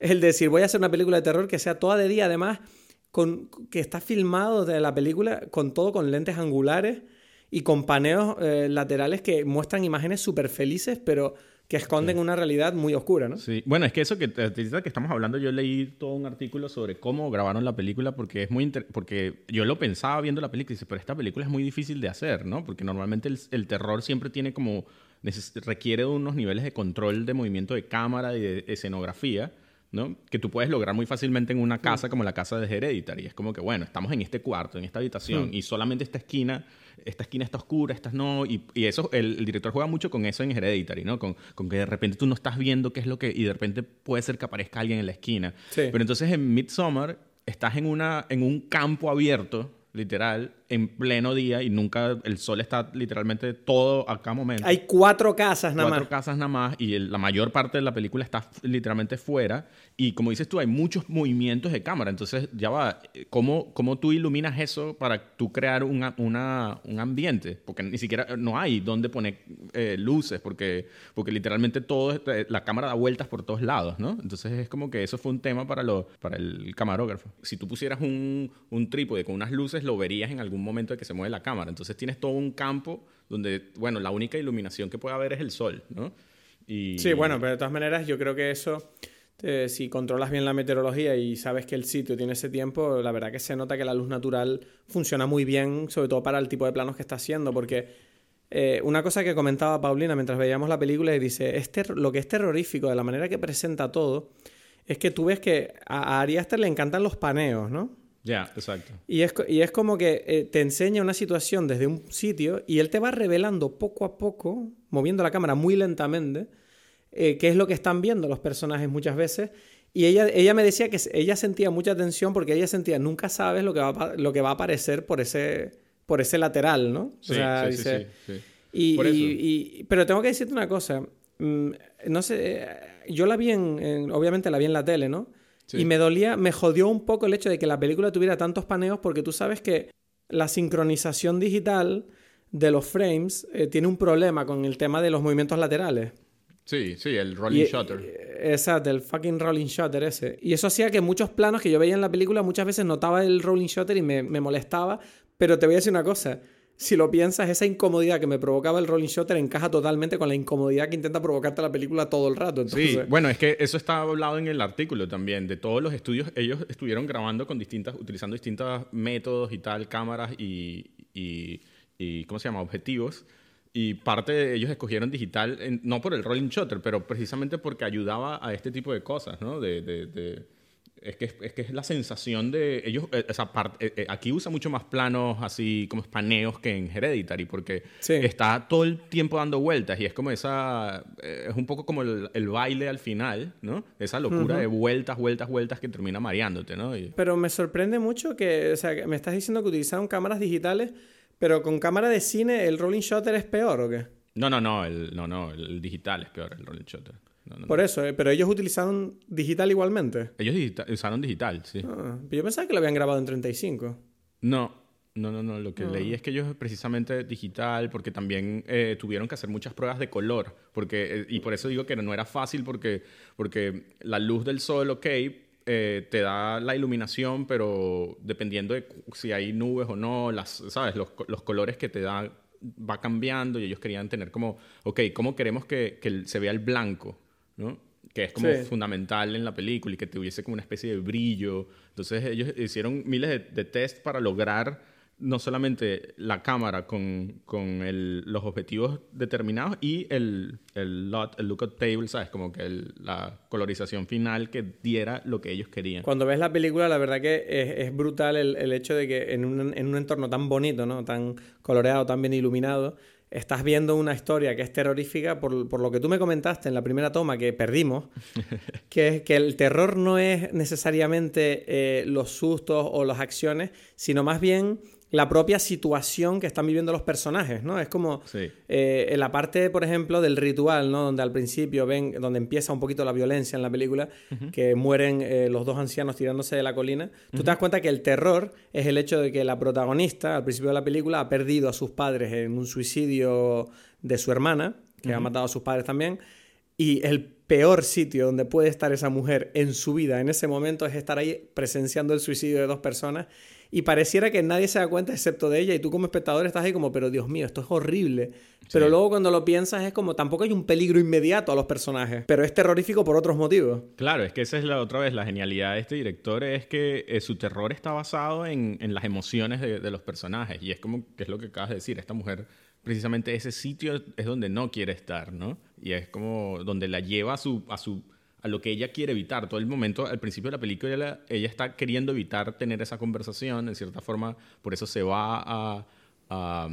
el decir, voy a hacer una película de terror que sea toda de día, además, con, que está filmado de la película con todo con lentes angulares y con paneos eh, laterales que muestran imágenes súper felices, pero que esconden una realidad muy oscura, ¿no? Sí, bueno, es que eso que, que estamos hablando, yo leí todo un artículo sobre cómo grabaron la película porque es muy porque yo lo pensaba viendo la película y dice, pero esta película es muy difícil de hacer, ¿no? Porque normalmente el, terror siempre tiene como requiere de unos niveles de control de movimiento de cámara y de escenografía. ¿no? Que tú puedes lograr muy fácilmente en una casa como la casa de Hereditary. Es como que, bueno, estamos en este cuarto, en esta habitación, y solamente esta esquina esta esquina está oscura, esta no, y, y eso, el, director juega mucho con eso en Hereditary, ¿no? Con, con, que de repente tú no estás viendo qué es lo que, y de repente puede ser que aparezca alguien en la esquina. Pero entonces en Midsommar estás en, una, en un campo abierto, literal, en pleno día y nunca el sol está literalmente todo a cada momento. Hay cuatro casas nada más. Cuatro casas nada más y la mayor parte de la película está literalmente fuera y como dices tú, hay muchos movimientos de cámara. Entonces, ya va, ¿cómo, cómo tú iluminas eso para tú crear una, una, un ambiente? Porque ni siquiera no hay dónde poner eh, luces porque, porque literalmente todo, eh, la cámara da vueltas por todos lados, ¿no? Entonces es como que eso fue un tema para, lo, para el camarógrafo. Si tú pusieras un, un trípode con unas luces, lo verías en algún momento de que se mueve la cámara. Entonces tienes todo un campo donde, bueno, la única iluminación que puede haber es el sol, ¿no? Sí, bueno, pero de todas maneras yo creo que eso, eh, si controlas bien la meteorología y sabes que el sitio tiene ese tiempo, la verdad que se nota que la luz natural funciona muy bien, sobre todo para el tipo de planos que está haciendo, porque... Eh, una cosa que comentaba Paulina mientras veíamos la película y dice, este, lo que es terrorífico de la manera que presenta todo, es que tú ves que a, a le encantan los paneos, ¿no? Ya, exacto. Y es, y es como que eh, te enseña una situación desde un sitio y él te va revelando poco a poco, moviendo la cámara muy lentamente, eh, qué es lo que están viendo los personajes muchas veces. Y ella, ella me decía que ella sentía mucha tensión porque ella sentía, nunca sabes lo que va, lo que va a aparecer por ese, por ese lateral, ¿no? Sí, sí, sí, sí, y, pero tengo que decirte una cosa. Mm, no sé, yo la vi en, obviamente la vi en la tele, ¿no? Y me dolía, me jodió un poco el hecho de que la película tuviera tantos paneos porque tú sabes que la sincronización digital de los frames eh, tiene un problema con el tema de los movimientos laterales. Sí, sí, el rolling shutter. Exacto, el fucking rolling shutter ese. Y eso hacía que muchos planos que yo veía en la película muchas veces notaba el rolling shutter y me, me molestaba. Pero te voy a decir una cosa si lo piensas, esa incomodidad que me provocaba el rolling shutter encaja totalmente con la incomodidad que intenta provocarte la película todo el rato. Sí, bueno, es que eso está hablado en el artículo también, de todos los estudios, ellos estuvieron grabando con distintas, utilizando distintos métodos y tal, cámaras y, y, ¿cómo se llama? Objetivos. Y parte de ellos escogieron digital, no por el rolling shutter, pero precisamente porque ayudaba a este tipo de cosas, ¿no? de, de es que, es que es la sensación de ellos, eh, esa parte, eh, eh, aquí usa mucho más planos así como espaneos que en Hereditary, porque está todo el tiempo dando vueltas y es como esa, es un poco como el, baile al final, ¿no? Esa locura de vueltas, vueltas, vueltas que termina mareándote, ¿no? Pero me sorprende mucho que, o sea, me estás diciendo que utilizaron cámaras digitales, pero con cámara de cine el rolling shutter es peor o qué? No, no, no, el, no, no, el digital es peor, el rolling shutter. Por eso, eh, pero ellos utilizaron digital igualmente. Ellos usaron digital, sí. Ah, yo pensaba que lo habían grabado en 35. No, no, no, no. Lo que leí ah. es que ellos precisamente digital, porque también eh, tuvieron que hacer muchas pruebas de color. Porque, eh, y por eso digo que no era fácil, porque, porque la luz del sol, ok, te da la iluminación, pero dependiendo de si hay nubes o no, las, ¿sabes? Los, los colores que te dan va cambiando y ellos querían tener como, ok, ¿cómo queremos que, que se vea el blanco? ¿No? que es como fundamental en la película y que tuviese como una especie de brillo. Entonces ellos hicieron miles de, de test para lograr no solamente la cámara con, con los objetivos determinados y el, el, lot, el lookup table, ¿sabes? Como que la colorización final que diera lo que ellos querían. Cuando ves la película, la verdad que es, es brutal el, el, hecho de que en un, en un entorno tan bonito, ¿no? Tan coloreado, tan bien iluminado, estás viendo una historia que es terrorífica por, por, lo que tú me comentaste en la primera toma que perdimos, que es que el terror no es necesariamente eh, los sustos o las acciones, sino más bien la propia situación que están viviendo los personajes, ¿no? Es como eh, en la parte, por ejemplo, del ritual, ¿no? Donde al principio ven, donde empieza un poquito la violencia en la película, que mueren eh, los dos ancianos tirándose de la colina. Tú te das cuenta que el terror es el hecho de que la protagonista, al principio de la película, ha perdido a sus padres en un suicidio de su hermana, que ha matado a sus padres también, y el peor sitio donde puede estar esa mujer en su vida en ese momento es estar ahí presenciando el suicidio de dos personas y pareciera que nadie se da cuenta excepto de ella y tú como espectador estás ahí como, pero Dios mío, esto es horrible. Pero luego cuando lo piensas es como, tampoco hay un peligro inmediato a los personajes, pero es terrorífico por otros motivos. Claro, es que esa es la otra vez, la genialidad de este director es que eh, su terror está basado en, en las emociones de, de, los personajes y es como, que es lo que acabas de decir, esta mujer precisamente ese sitio es donde no quiere estar, ¿no? Y es como donde la lleva a su, a su a lo que ella quiere evitar. Todo el momento, al principio de la película, ella, ella está queriendo evitar tener esa conversación, en cierta forma, por eso se va a, a,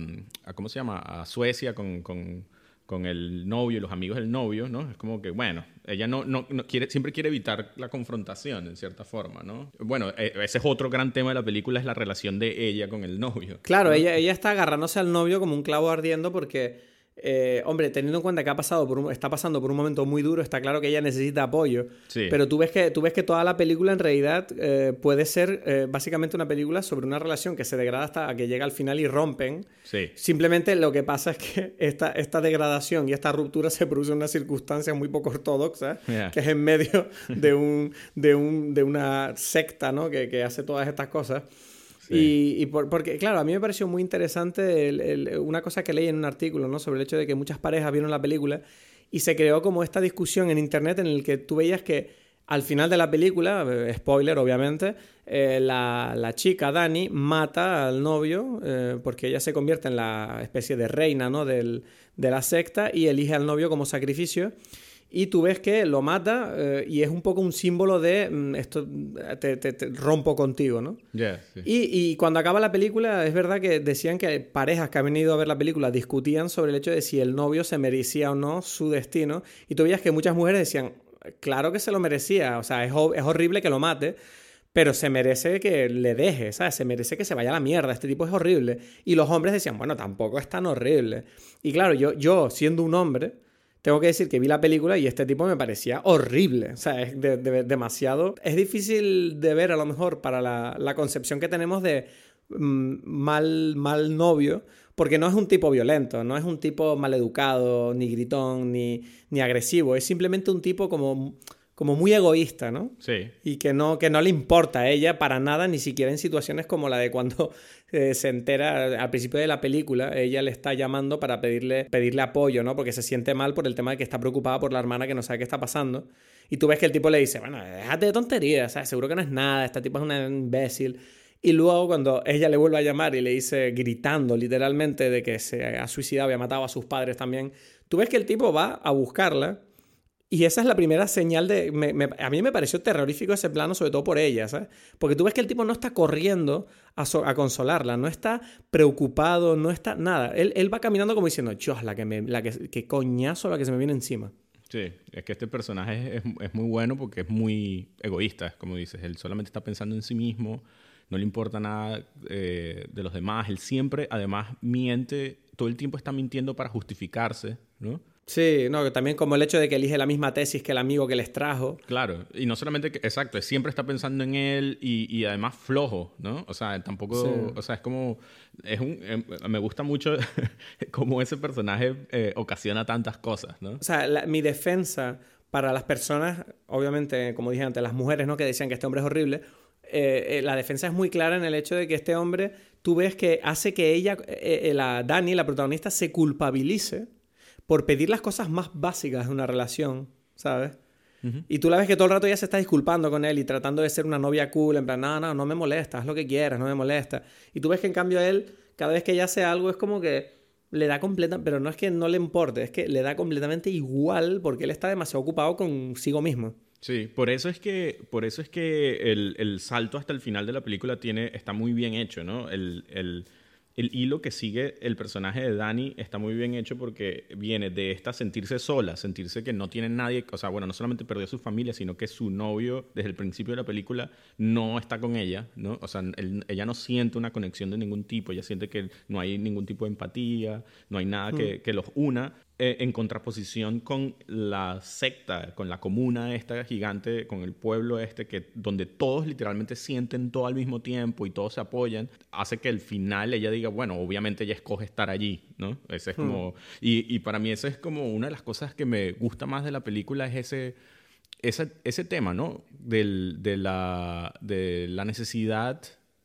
¿cómo se llama? A Suecia con, con, con, el novio y los amigos del novio, ¿no? Es como que, bueno, ella no, no, no, quiere, siempre quiere evitar la confrontación, en cierta forma, ¿no? Bueno, e, ese es otro gran tema de la película, es la relación de ella con el novio. Claro, ella, ella está agarrándose al novio como un clavo ardiendo porque eh, hombre, teniendo en cuenta que ha pasado por está pasando por un momento muy duro, está claro que ella necesita apoyo. Pero tú ves, que, tú ves que toda la película en realidad eh, puede ser eh, básicamente una película sobre una relación que se degrada hasta que llega al final y rompen. Simplemente lo que pasa es que esta, esta degradación y esta ruptura se produce en una circunstancia muy poco ortodoxa, que es en medio de, un, de, un, de una secta ¿no? que, que hace todas estas cosas. Y, porque, claro, a mí me pareció muy interesante una cosa que leí en un artículo, ¿no? Sobre el hecho de que muchas parejas vieron la película y se creó como esta discusión en internet en el que tú veías que al final de la película, eh, spoiler obviamente, eh, la, chica Dani mata al novio eh, porque ella se convierte en la especie de reina ¿no? de la secta y elige al novio como sacrificio y tú ves que lo mata eh, y es un poco un símbolo de mm, esto te, rompo contigo, ¿no? y, y, cuando acaba la película, es verdad que decían que parejas que han venido a ver la película discutían sobre el hecho de si el novio se merecía o no su destino. Y tú veías que muchas mujeres decían, claro que se lo merecía, o sea, es, es horrible que lo mate. Pero se merece que le deje, ¿sabes? Se merece que se vaya a la mierda. Este tipo es horrible. Y los hombres decían, bueno, tampoco es tan horrible. Y claro, yo, yo siendo un hombre, tengo que decir que vi la película y este tipo me parecía horrible. O sea, es demasiado. Es difícil de ver a lo mejor para la, concepción que tenemos de mm, mal, mal novio, porque no es un tipo violento, no es un tipo maleducado, ni gritón, ni, ni agresivo. Es simplemente un tipo como como muy egoísta, ¿no? Sí. Y que no, que no le importa a ella para nada, ni siquiera en situaciones como la de cuando eh, se entera al principio de la película, ella le está llamando para pedirle, pedirle apoyo, ¿no? Porque se siente mal por el tema de que está preocupada por la hermana que no sabe qué está pasando. Y tú ves que el tipo le dice, bueno, déjate de tonterías, ¿sabes? Seguro que no es nada, este tipo es una imbécil. Y luego cuando ella le vuelve a llamar y le dice, gritando literalmente de que se ha suicidado y ha matado a sus padres también, tú ves que el tipo va a buscarla y esa es la primera señal de... a mí me pareció terrorífico ese plano, sobre todo por ella, ¿sabes? Porque tú ves que el tipo no está corriendo a, consolarla, no está preocupado, no está nada. Él, va caminando como diciendo, chos, la que me... La que, coñazo la que se me viene encima. Sí, es que este personaje es, muy bueno porque es muy egoísta, como dices. Él solamente está pensando en sí mismo, no le importa nada eh, de los demás. Él siempre, además, miente, todo el tiempo está mintiendo para justificarse, ¿no? Sí, no, también como el hecho de que elige la misma tesis que el amigo que les trajo. Claro, y no solamente que, exacto, siempre está pensando en él y, además flojo, ¿no? O sea, tampoco, o sea, es como, es un, em, me gusta mucho cómo ese personaje eh, ocasiona tantas cosas, ¿no? O sea, mi defensa para las personas, obviamente, como dije antes, las mujeres, ¿no? Que decían que este hombre es horrible, eh, eh, la defensa es muy clara en el hecho de que este hombre, tú ves que hace que ella, la Dani, la protagonista, se culpabilice por pedir las cosas más básicas de una relación, ¿sabes? Y tú la ves que todo el rato ya se está disculpando con él y tratando de ser una novia cool, en plan, no, no, no me molesta, haz lo que quieras, no me molesta. Y tú ves que en cambio a él, cada vez que ella hace algo, es como que le da completa, pero no es que no le importe, es que le da completamente igual porque él está demasiado ocupado consigo mismo. Sí, por eso es que, por eso es que el, el salto hasta el final de la película tiene, está muy bien hecho, ¿no? El, el, el hilo que sigue el personaje de Dani está muy bien hecho porque viene de esta sentirse sola, sentirse que no tiene nadie, o sea, bueno, no solamente perdió a su familia, sino que su novio desde el principio de la película no está con ella, ¿no? O sea, ella no siente una conexión de ningún tipo, ella siente que no hay ningún tipo de empatía, no hay nada que, mm. que los una, eh, en contraposición con la secta, con la comuna esta gigante, con el pueblo este, que, donde todos literalmente sienten todo al mismo tiempo y todos se apoyan, hace que al final ella diga, bueno, obviamente ella escoge estar allí, ¿no? Ese es hmm. como... Y, y, para mí eso es como una de las cosas que me gusta más de la película, es ese... Ese, ese tema, ¿no? Del, de, la, de la necesidad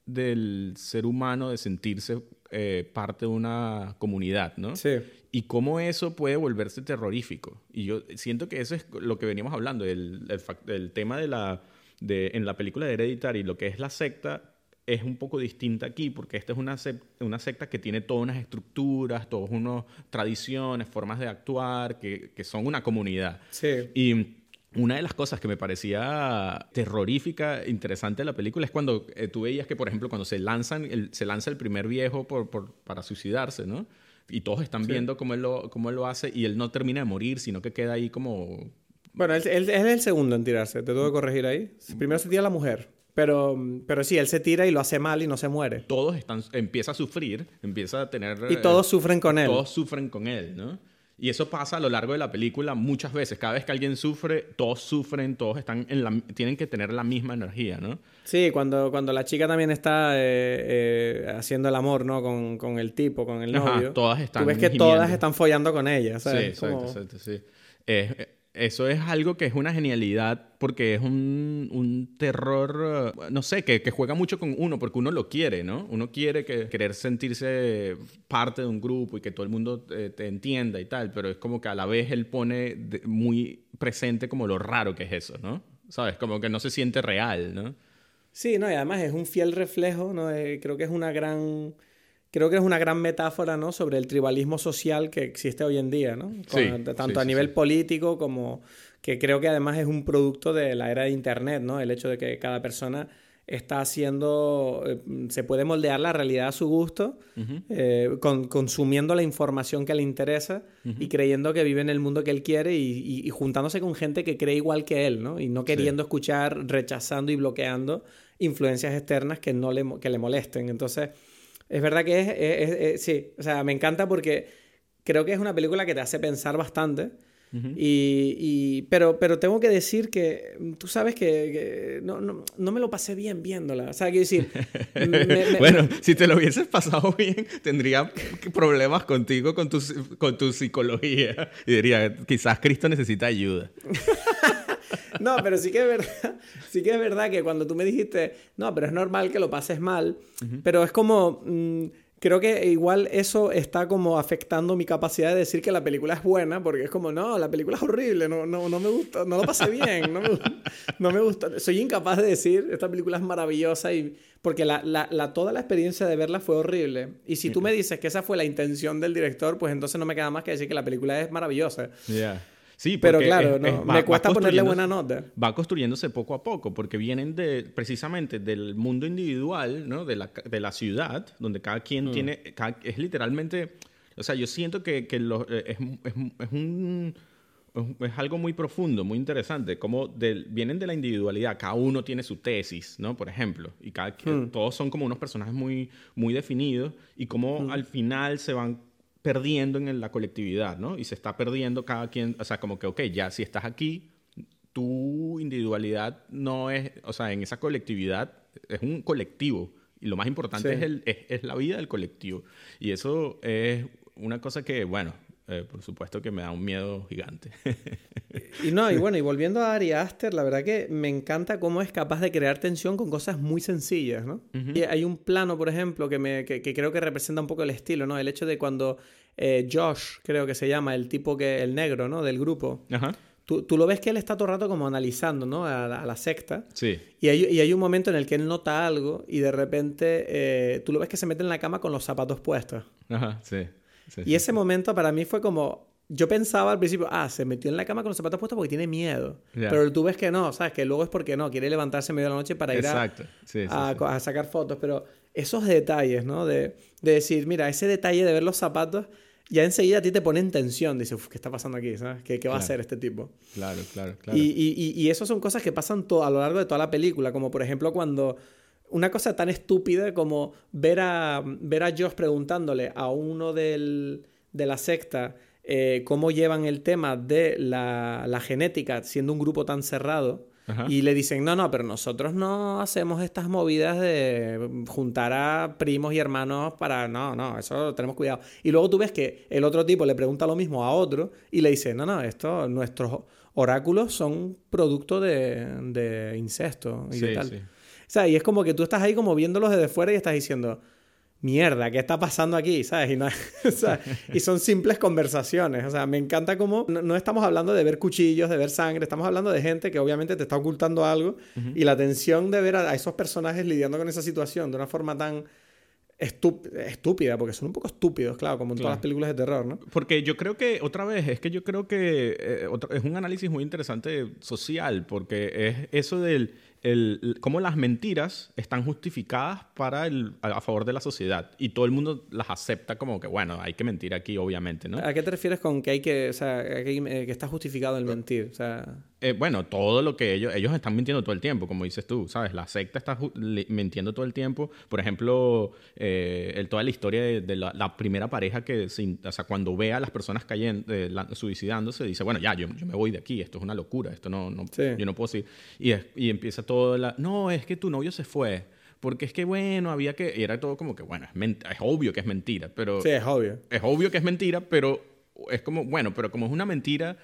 del ser humano de sentirse eh, parte de una comunidad, ¿no? Sí. Y cómo eso puede volverse terrorífico. Y yo siento que eso es lo que veníamos hablando, el, el, tema de la, de, en la película de Hereditary, lo que es la secta es un poco distinta aquí, porque esta es una, secta, una secta que tiene todas unas estructuras, todas unas tradiciones, formas de actuar, que, que son una comunidad. Sí. Y una de las cosas que me parecía terrorífica, interesante de la película, es cuando eh, tú veías que, por ejemplo, cuando se, lanzan el, se lanza el primer viejo por, por, para suicidarse, ¿no? Y todos están viendo cómo él, lo, cómo él lo hace y él no termina de morir, sino que queda ahí como... Bueno, él, él, es el segundo en tirarse, te tengo que corregir ahí. Primero se tira la mujer. Pero, pero sí, él se tira y lo hace mal y no se muere. Todos están, empieza a sufrir, empieza a tener... Y todos sufren con él. Todos sufren con él, ¿no? Y eso pasa a lo largo de la película muchas veces. Cada vez que alguien sufre, todos sufren, todos están en la, tienen que tener la misma energía, ¿no? Sí, cuando, cuando la chica también está eh, eh, haciendo el amor, ¿no? Con, con, el tipo, con el novio. todas están Tú ves que todas están follando con ella, ¿sabes? Sí, exacto, exacto, sí. Eh, eso es algo que es una genialidad porque es un, un terror, uh, no sé, que, juega mucho con uno porque uno lo quiere, ¿no? Uno quiere que, querer sentirse parte de un grupo y que todo el mundo te, te entienda y tal, pero es como que a la vez él pone muy presente como lo raro que es eso, ¿no? ¿Sabes? Como que no se siente real, ¿no? Sí, no, y además es un fiel reflejo, ¿no? Eh, creo que es una gran creo que es una gran metáfora ¿no? sobre el tribalismo social que existe hoy en día, ¿no? tanto a nivel político como que creo que además es un producto de la era de Internet, ¿no? El hecho de que cada persona está haciendo, eh, se puede moldear la realidad a su gusto, eh, consumiendo la información que le interesa y creyendo que vive en el mundo que él quiere y, juntándose con gente que cree igual que él, ¿no? Y no queriendo escuchar, rechazando y bloqueando influencias externas que, no le, que le molesten. Entonces es verdad que es, sí, o sea, me encanta porque creo que es una película que te hace pensar bastante. y, pero, pero tengo que decir que tú sabes que, no, no, no, me lo pasé bien viéndola. O sea, quiero decir... bueno, si te lo hubieses pasado bien, tendría problemas contigo, con tu, con tu psicología. Y diría, quizás Cristo necesita ayuda. No, pero sí que es verdad, sí que es verdad que cuando tú me dijiste, no, pero es normal que lo pases mal, pero es como, mm, creo que igual eso está como afectando mi capacidad de decir que la película es buena, porque es como, no, la película es horrible, no, no, no me gusta, no lo pasé bien, no me, no me gusta, soy incapaz de decir, esta película es maravillosa y porque la, la, toda la experiencia de verla fue horrible. Y si tú me dices que esa fue la intención del director, pues entonces no me queda más que decir que la película es maravillosa. Yeah. Sí, pero claro, me cuesta ponerle buena nota. Va construyéndose poco a poco, porque vienen de precisamente del mundo individual, ¿no? De la, de la ciudad, donde cada quien mm. tiene, es literalmente, o sea, yo siento que, que lo, eh, es, es, es, un es algo muy profundo, muy interesante, como del, vienen de la individualidad, cada uno tiene su tesis, ¿no? Por ejemplo, y cada, mm. todos son como unos personajes muy, muy definidos, y como mm. al final se van perdiendo en la colectividad, ¿no? Y se está perdiendo cada quien, o sea, como que, ok, ya si estás aquí, tu individualidad no es, o sea, en esa colectividad es un colectivo. Y lo más importante es, el, es, la vida del colectivo. Y eso es una cosa que, bueno, eh, por supuesto que me da un miedo gigante. y no, y bueno, y volviendo a Ari Aster, la verdad que me encanta cómo es capaz de crear tensión con cosas muy sencillas, ¿no? Y hay un plano, por ejemplo, que, me, que, creo que representa un poco el estilo, ¿no? El hecho de cuando eh, Josh, creo que se llama, el tipo que, el negro, ¿no? Del grupo. Tú, tú, lo ves que él está todo el rato como analizando, ¿no? A, la, secta. Sí. Y hay, y hay, un momento en el que él nota algo y de repente eh, tú lo ves que se mete en la cama con los zapatos puestos. Ajá, sí y ese momento para mí fue como, yo pensaba al principio, ah, se metió en la cama con los zapatos puestos porque tiene miedo. Pero tú ves que no, ¿sabes? Que luego es porque no, quiere levantarse en medio de la noche para ir a, sacar fotos. Pero esos detalles, ¿no? De, decir, mira, ese detalle de ver los zapatos, ya enseguida a ti te pone en tensión. Dices, ¿qué está pasando aquí? ¿Sabes? ¿Qué, va a hacer este tipo? Claro, claro, claro. Y, y, y, eso son cosas que pasan a lo largo de toda la película. Como por ejemplo cuando una cosa tan estúpida como ver a, ver a Josh preguntándole a uno del, de la secta eh, cómo llevan el tema de la, la genética siendo un grupo tan cerrado. Y le dicen, no, no, pero nosotros no hacemos estas movidas de juntar a primos y hermanos para... No, no, eso tenemos cuidado. Y luego tú ves que el otro tipo le pregunta lo mismo a otro y le dice, no, no, esto, nuestros oráculos son producto de, de incesto y de tal. Sí. O sea, y es como que tú estás ahí como viéndolos desde fuera y estás diciendo, mierda, ¿qué está pasando aquí? ¿Sabes? Y, no, y son simples conversaciones. O sea, me encanta como no, estamos hablando de ver cuchillos, de ver sangre, estamos hablando de gente que obviamente te está ocultando algo y la tensión de ver a, esos personajes lidiando con esa situación de una forma tan estúpida, porque son un poco estúpidos, claro, como en todas las películas de terror, ¿no? Porque yo creo que, otra vez, es que yo creo que eh, es un análisis muy interesante social, porque es eso del el, cómo las mentiras están justificadas para el, a, favor de la sociedad y todo el mundo las acepta como que, bueno, hay que mentir aquí, obviamente, ¿no? ¿A qué te refieres con que hay que, o sea, que, eh, que está justificado el mentir? O sea... Eh, bueno, todo lo que ellos, ellos están mintiendo todo el tiempo, como dices tú, ¿sabes? La secta está mintiendo todo el tiempo. Por ejemplo, eh, toda la historia de, la, primera pareja que, o sea, cuando ve a las personas cayendo, suicidándose, dice, bueno, ya, yo, yo, me voy de aquí, esto es una locura, esto no, no yo no puedo seguir. Y, y empieza todo la, no, es que tu novio se fue. Porque es que, bueno, había que... Y era todo como que, bueno, es, es obvio que es mentira, pero... Sí, es obvio. Es obvio que es mentira, pero es como, bueno, pero como es una mentira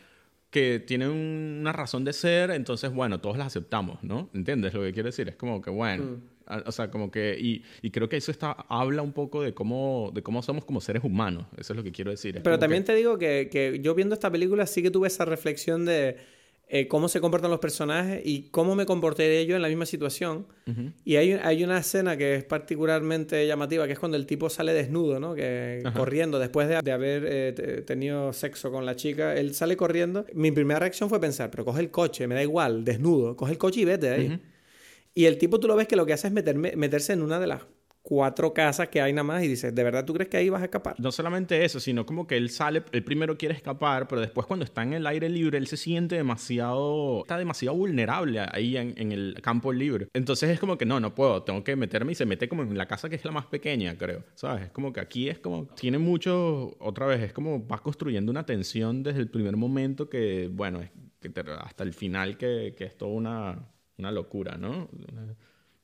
que tiene una razón de ser, entonces, bueno, todos la aceptamos, ¿no? ¿Entiendes lo que quiero decir? Es como que, bueno, mm. o sea, como que, y, y, creo que eso está, habla un poco de cómo, de cómo somos como seres humanos, eso es lo que quiero decir. Pero también te digo que, que yo viendo esta película sí que tuve esa reflexión de eh, cómo se comportan los personajes y cómo me comporté yo en la misma situación. Y hay, hay, una escena que es particularmente llamativa, que es cuando el tipo sale desnudo, ¿no? Que corriendo, después de, de haber eh, tenido sexo con la chica, él sale corriendo. Mi primera reacción fue pensar, pero coge el coche, me da igual, desnudo, coge el coche y vete de ahí. Y el tipo tú lo ves que lo que hace es meterme, meterse en una de las cuatro casas que hay nada más y dices, ¿de verdad tú crees que ahí vas a escapar? No solamente eso, sino como que él sale, él primero quiere escapar, pero después cuando está en el aire libre, él se siente demasiado, está demasiado vulnerable ahí en, el campo libre. Entonces es como que no, no puedo, tengo que meterme y se mete como en la casa que es la más pequeña, creo, ¿sabes? Es como que aquí es como, tiene mucho, otra vez, es como vas construyendo una tensión desde el primer momento que, bueno, es que hasta el final que, que es toda una, una locura, ¿no?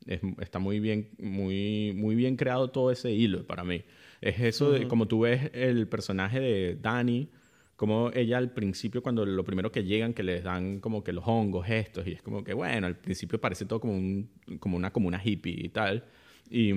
Está muy bien, muy, muy bien creado todo ese hilo para mí. Es eso, de, como tú ves el personaje de Dani, como ella al principio, cuando lo primero que llegan, que les dan como que los hongos estos, y es como que, bueno, al principio parece todo como, un, como una comuna hippie y tal, y,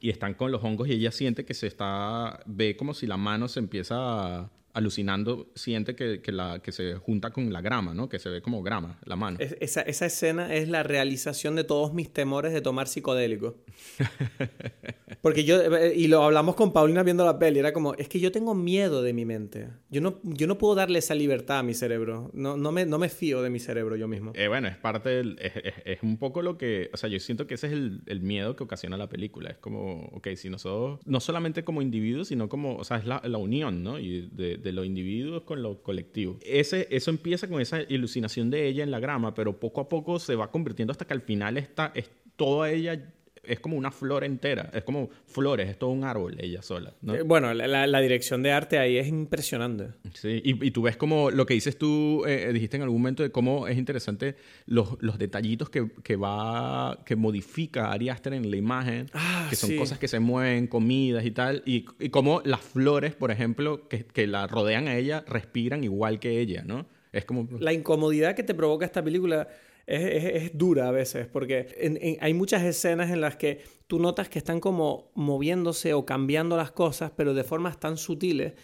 y están con los hongos y ella siente que se está, ve como si la mano se empieza a alucinando, siente que, que, la, que se junta con la grama, ¿no? Que se ve como grama, la mano. esa, esa, escena es la realización de todos mis temores de tomar psicodélico. Porque yo, eh, y lo hablamos con Paulina viendo la peli, era como, es que yo tengo miedo de mi mente. Yo no, yo no puedo darle esa libertad a mi cerebro. No, no, me, no me fío de mi cerebro yo mismo. Eh, bueno, es parte del, es, es, un poco lo que, o sea, yo siento que ese es el, el, miedo que ocasiona la película. Es como, ok, si nosotros, no solamente como individuos, sino como, o sea, es la, la unión, ¿no? Y de, de los individuos con lo colectivo. Ese, eso empieza con esa iluminación de ella en la grama, pero poco a poco se va convirtiendo hasta que al final está, es toda ella es como una flor entera, es como flores, es todo un árbol ella sola. ¿no? Eh, bueno, la, dirección de arte ahí es impresionante. Sí, y, y tú ves como lo que dices tú, eh, eh, dijiste en algún momento de cómo es interesante los, los detallitos que, que, va, que modifica Ari Aster en la imagen, ah, que son cosas que se mueven, comidas y tal, y, y cómo las flores, por ejemplo, que, que la rodean a ella, respiran igual que ella, ¿no? Es como... La incomodidad que te provoca esta película es, dura a veces, porque hay muchas escenas en las que tú notas que están como moviéndose o cambiando las cosas, pero de formas tan sutiles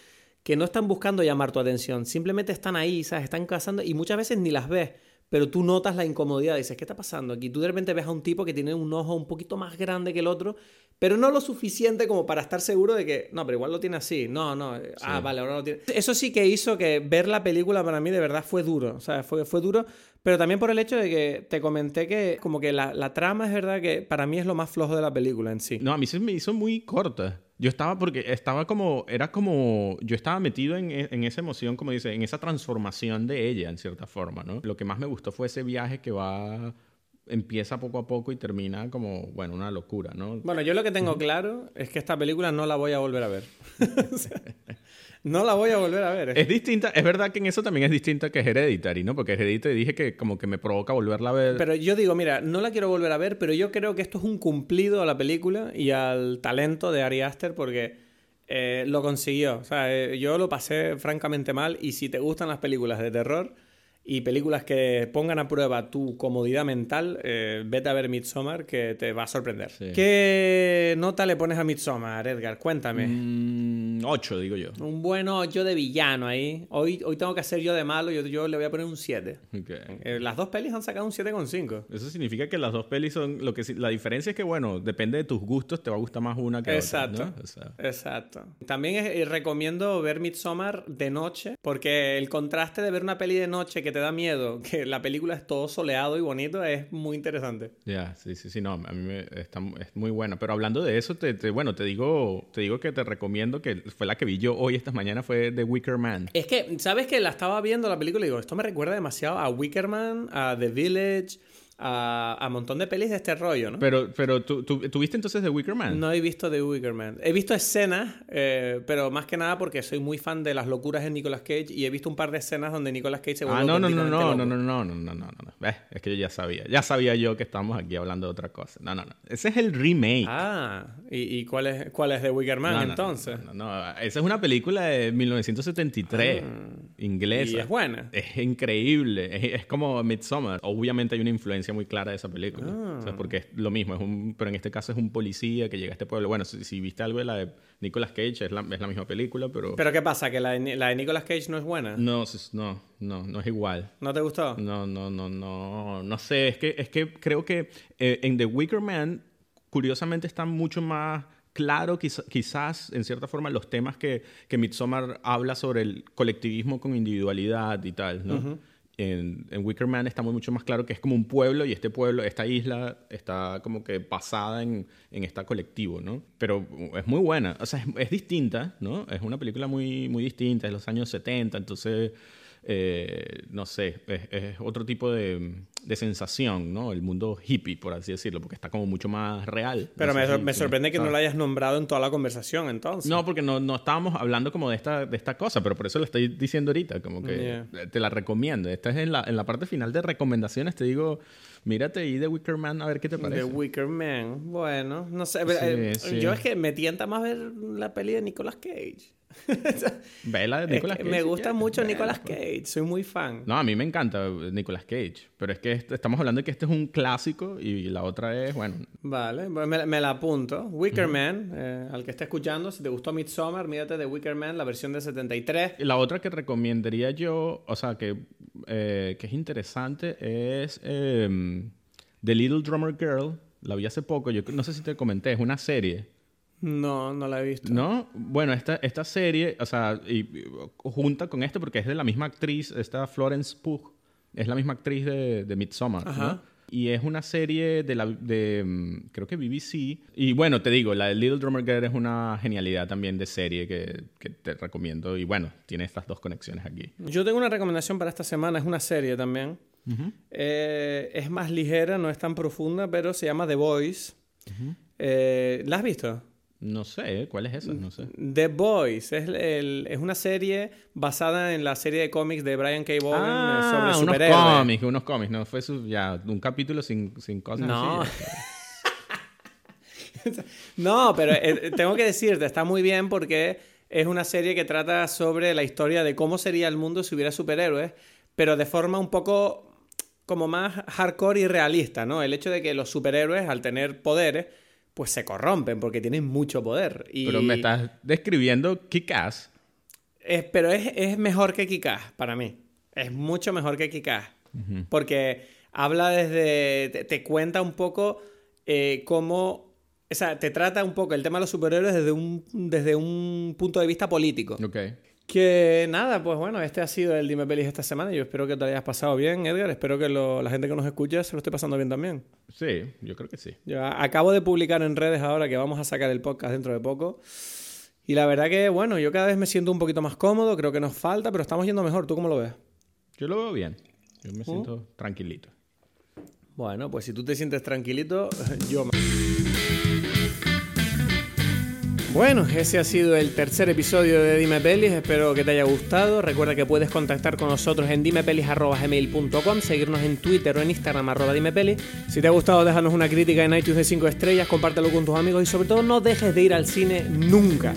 que no están buscando llamar tu atención, simplemente están ahí, ¿sabes? Están cazando y muchas veces ni las ves, pero tú notas la incomodidad, dices, ¿qué está pasando aquí? Tú de repente ves a un tipo que tiene un ojo un poquito más grande que el otro, pero no lo suficiente como para estar seguro de que, no, pero igual lo tiene así, no, no, ah, vale, ahora lo tiene. Eso sí que hizo que ver la película para mí de verdad fue duro, o sea, fue, fue duro, pero también por el hecho de que te comenté que como que la, la trama es verdad que para mí es lo más flojo de la película en sí. No, a mí se me hizo muy corta. Yo estaba porque estaba como, era como, yo estaba metido en, en, esa emoción, como dice, en esa transformación de ella, en cierta forma, ¿no? Lo que más me gustó fue ese viaje que va, empieza poco a poco y termina como, bueno, una locura, ¿no? Bueno, yo lo que tengo claro es que esta película no la voy a volver a ver. No la voy a volver a ver. Es distinta, es verdad que en eso también es distinta que Hereditary, ¿no? Porque Hereditary dije que como que me provoca volverla a ver. Pero yo digo, mira, no la quiero volver a ver, pero yo creo que esto es un cumplido a la película y al talento de Ari Aster porque eh, lo consiguió. O sea, eh, yo lo pasé francamente mal y si te gustan las películas de terror y películas que pongan a prueba tu comodidad mental, eh, vete a ver Midsommar que te va a sorprender. Sí. ¿Qué nota le pones a Midsommar, Edgar? Cuéntame. Mm, ocho, digo yo. Un bueno yo de villano ahí. Hoy, hoy tengo que hacer yo de malo, yo, yo le voy a poner un 7. Ok. Eh, las dos pelis han sacado un 7,5. Eso significa que las dos pelis son lo que la diferencia es que bueno depende de tus gustos te va a gustar más una que Exacto. otra ¿no? O sea, Exacto. También es- eh, recomiendo ver Midsommar de noche, porque el contraste de ver una peli de noche que te da miedo, que la película es todo soleado y bonito, es muy interesante. ya sí sí sí no a mí me, está, es muy buena pero hablando de eso te, te- bueno te digo te digo que te recomiendo que fue la que vi yo hoy esta mañana fue The Wicker Man. Es que, ¿sabes que La estaba viendo la película y digo, esto me recuerda demasiado a Wickerman, a The Village, a, a montón de pelis de este rollo, ¿no? pero pero ¿tú, tú, tú viste entonces The Wicker Man No he visto The Wickerman. He visto escenas, eh, pero más que nada porque soy muy fan de las locuras de Nicolas Cage y he visto un par de escenas donde Nicolas Cage se vuelve Ah, no, no, no, no, no, no, no, no, no, no, no, no. Ves, Es que yo ya sabía. Ya sabía yo que estamos aquí hablando de otra cosa. No, no, no. Ese es el remake. Ah, ¿y, y cuál, es, cuál es The Wicker Man No, no, entonces? No, no, no. Esa es una película de 1973, inglesa. Ah. Y es buena. Es increíble. Es, es como Midsommar. Obviamente hay una influencia muy clara de esa película. Ah. O sea, porque es lo mismo. Es un, pero en este caso es un policía que llega a este pueblo. Bueno, si, si viste algo de la de Nicolas Cage, es la, es la misma película, pero... ¿Pero qué pasa? ¿Que la de, la de Nicolas Cage no es buena? no, no, no, no es igual. ¿No te gustó? No, no, no, no, no sé, es que, es que creo que eh, en The Wicker Man, curiosamente, está mucho más claro, quiz- quizás, en cierta forma, los temas que, que Midsommar habla sobre el colectivismo con individualidad y tal, ¿no? En, en Wicker Man está muy mucho más claro que es como un pueblo y este pueblo, esta isla, está como que basada en, en este colectivo, ¿no? Pero es muy buena, o sea, es, distinta, ¿no? Es una película muy, muy distinta, es los años 70, entonces eh, no sé, es otro tipo de, de sensación, ¿no? El mundo hippie, por así decirlo, porque está como mucho más real. Pero me, sor- sorprende que no la hayas nombrado en toda la conversación, entonces. No, porque no, no estábamos hablando como de esta, de esta cosa, pero por eso lo estoy diciendo ahorita, como que te la recomiendo. Esta es en la, en la parte final de recomendaciones, te digo, mírate ahí de Wicker Man a ver qué te The parece. Wicker Man. Bueno, no sé. Sí, eh, sí. Yo es que me tienta más ver la peli de Nicolas Cage. Ve la de Es Nicolas que Cage. me gusta mucho Vela, Nicolas pues. Cage. Soy muy fan. No, a mí me encanta Nicolas Cage, pero es que est- estamos hablando de que este es un clásico y la otra es, bueno, Vale, pues me, me la apunto. Wicker Man, eh, al que esté escuchando, si te gustó Midsommar, mírate de Wicker Man, la versión de 73. La otra que recomendaría yo, o sea, que, eh, que es interesante, es em, The Little Drummer Girl. La vi hace poco, yo no sé si te comenté, es una serie. No, no la he visto. ¿No? Bueno, esta, esta serie, o sea, y, y, junta con esto porque es de la misma actriz, esta Florence Pugh, es la misma actriz de, de Midsommar, ¿no? Y es una serie de la, de, mm, creo que BBC. Y bueno, te digo, la de Little Drummer Girl es una genialidad también de serie que, que te recomiendo. Y bueno, tiene estas dos conexiones aquí. Yo tengo una recomendación para esta semana, es una serie también. Eh, es más ligera, no es tan profunda, pero se llama The Boys. Eh, ¿La has visto? No sé, ¿eh? ¿cuál es esa? No sé. The Boys es, el- es una serie basada en la serie de cómics de Brian K. Vaughan eh, sobre Ah, unos superhéroes. cómics, unos cómics. No fue su- ya un capítulo sin, sin cosas No. así. No, pero eh, tengo que decirte, está muy bien porque es una serie que trata sobre la historia de cómo sería el mundo si hubiera superhéroes, pero de forma un poco como más hardcore y realista, ¿no? El hecho de que los superhéroes, al tener poderes, pues se corrompen porque tienen mucho poder. Y Pero me estás describiendo es- pero es, es mejor que Kikás para mí. Es mucho mejor que Kikás. Porque habla desde. Te, te cuenta un poco eh, cómo. O sea, te trata un poco el tema de los superhéroes desde un, desde un punto de vista político. Ok. Que nada, pues bueno, este ha sido el Dime Pelis esta semana. Yo espero que te lo hayas pasado bien, Edgar. Espero que lo- la gente que nos escucha se lo esté pasando bien también. Sí, yo creo que sí. Yo acabo de publicar en redes ahora que vamos a sacar el podcast dentro de poco. Y la verdad que, bueno, yo cada vez me siento un poquito más cómodo. Creo que nos falta, pero estamos yendo mejor. ¿Tú cómo lo ves? Yo lo veo bien. Yo me siento tranquilito. Bueno, pues si tú te sientes tranquilito, yo me... Bueno, ese ha sido el tercer episodio de Dime Pelis, espero que te haya gustado. Recuerda que puedes contactar con nosotros en dimepelis.gmail.com, seguirnos en Twitter o en Instagram arroba dimepelis. Si te ha gustado, déjanos una crítica en iTunes de 5 estrellas, compártelo con tus amigos y sobre todo no dejes de ir al cine nunca.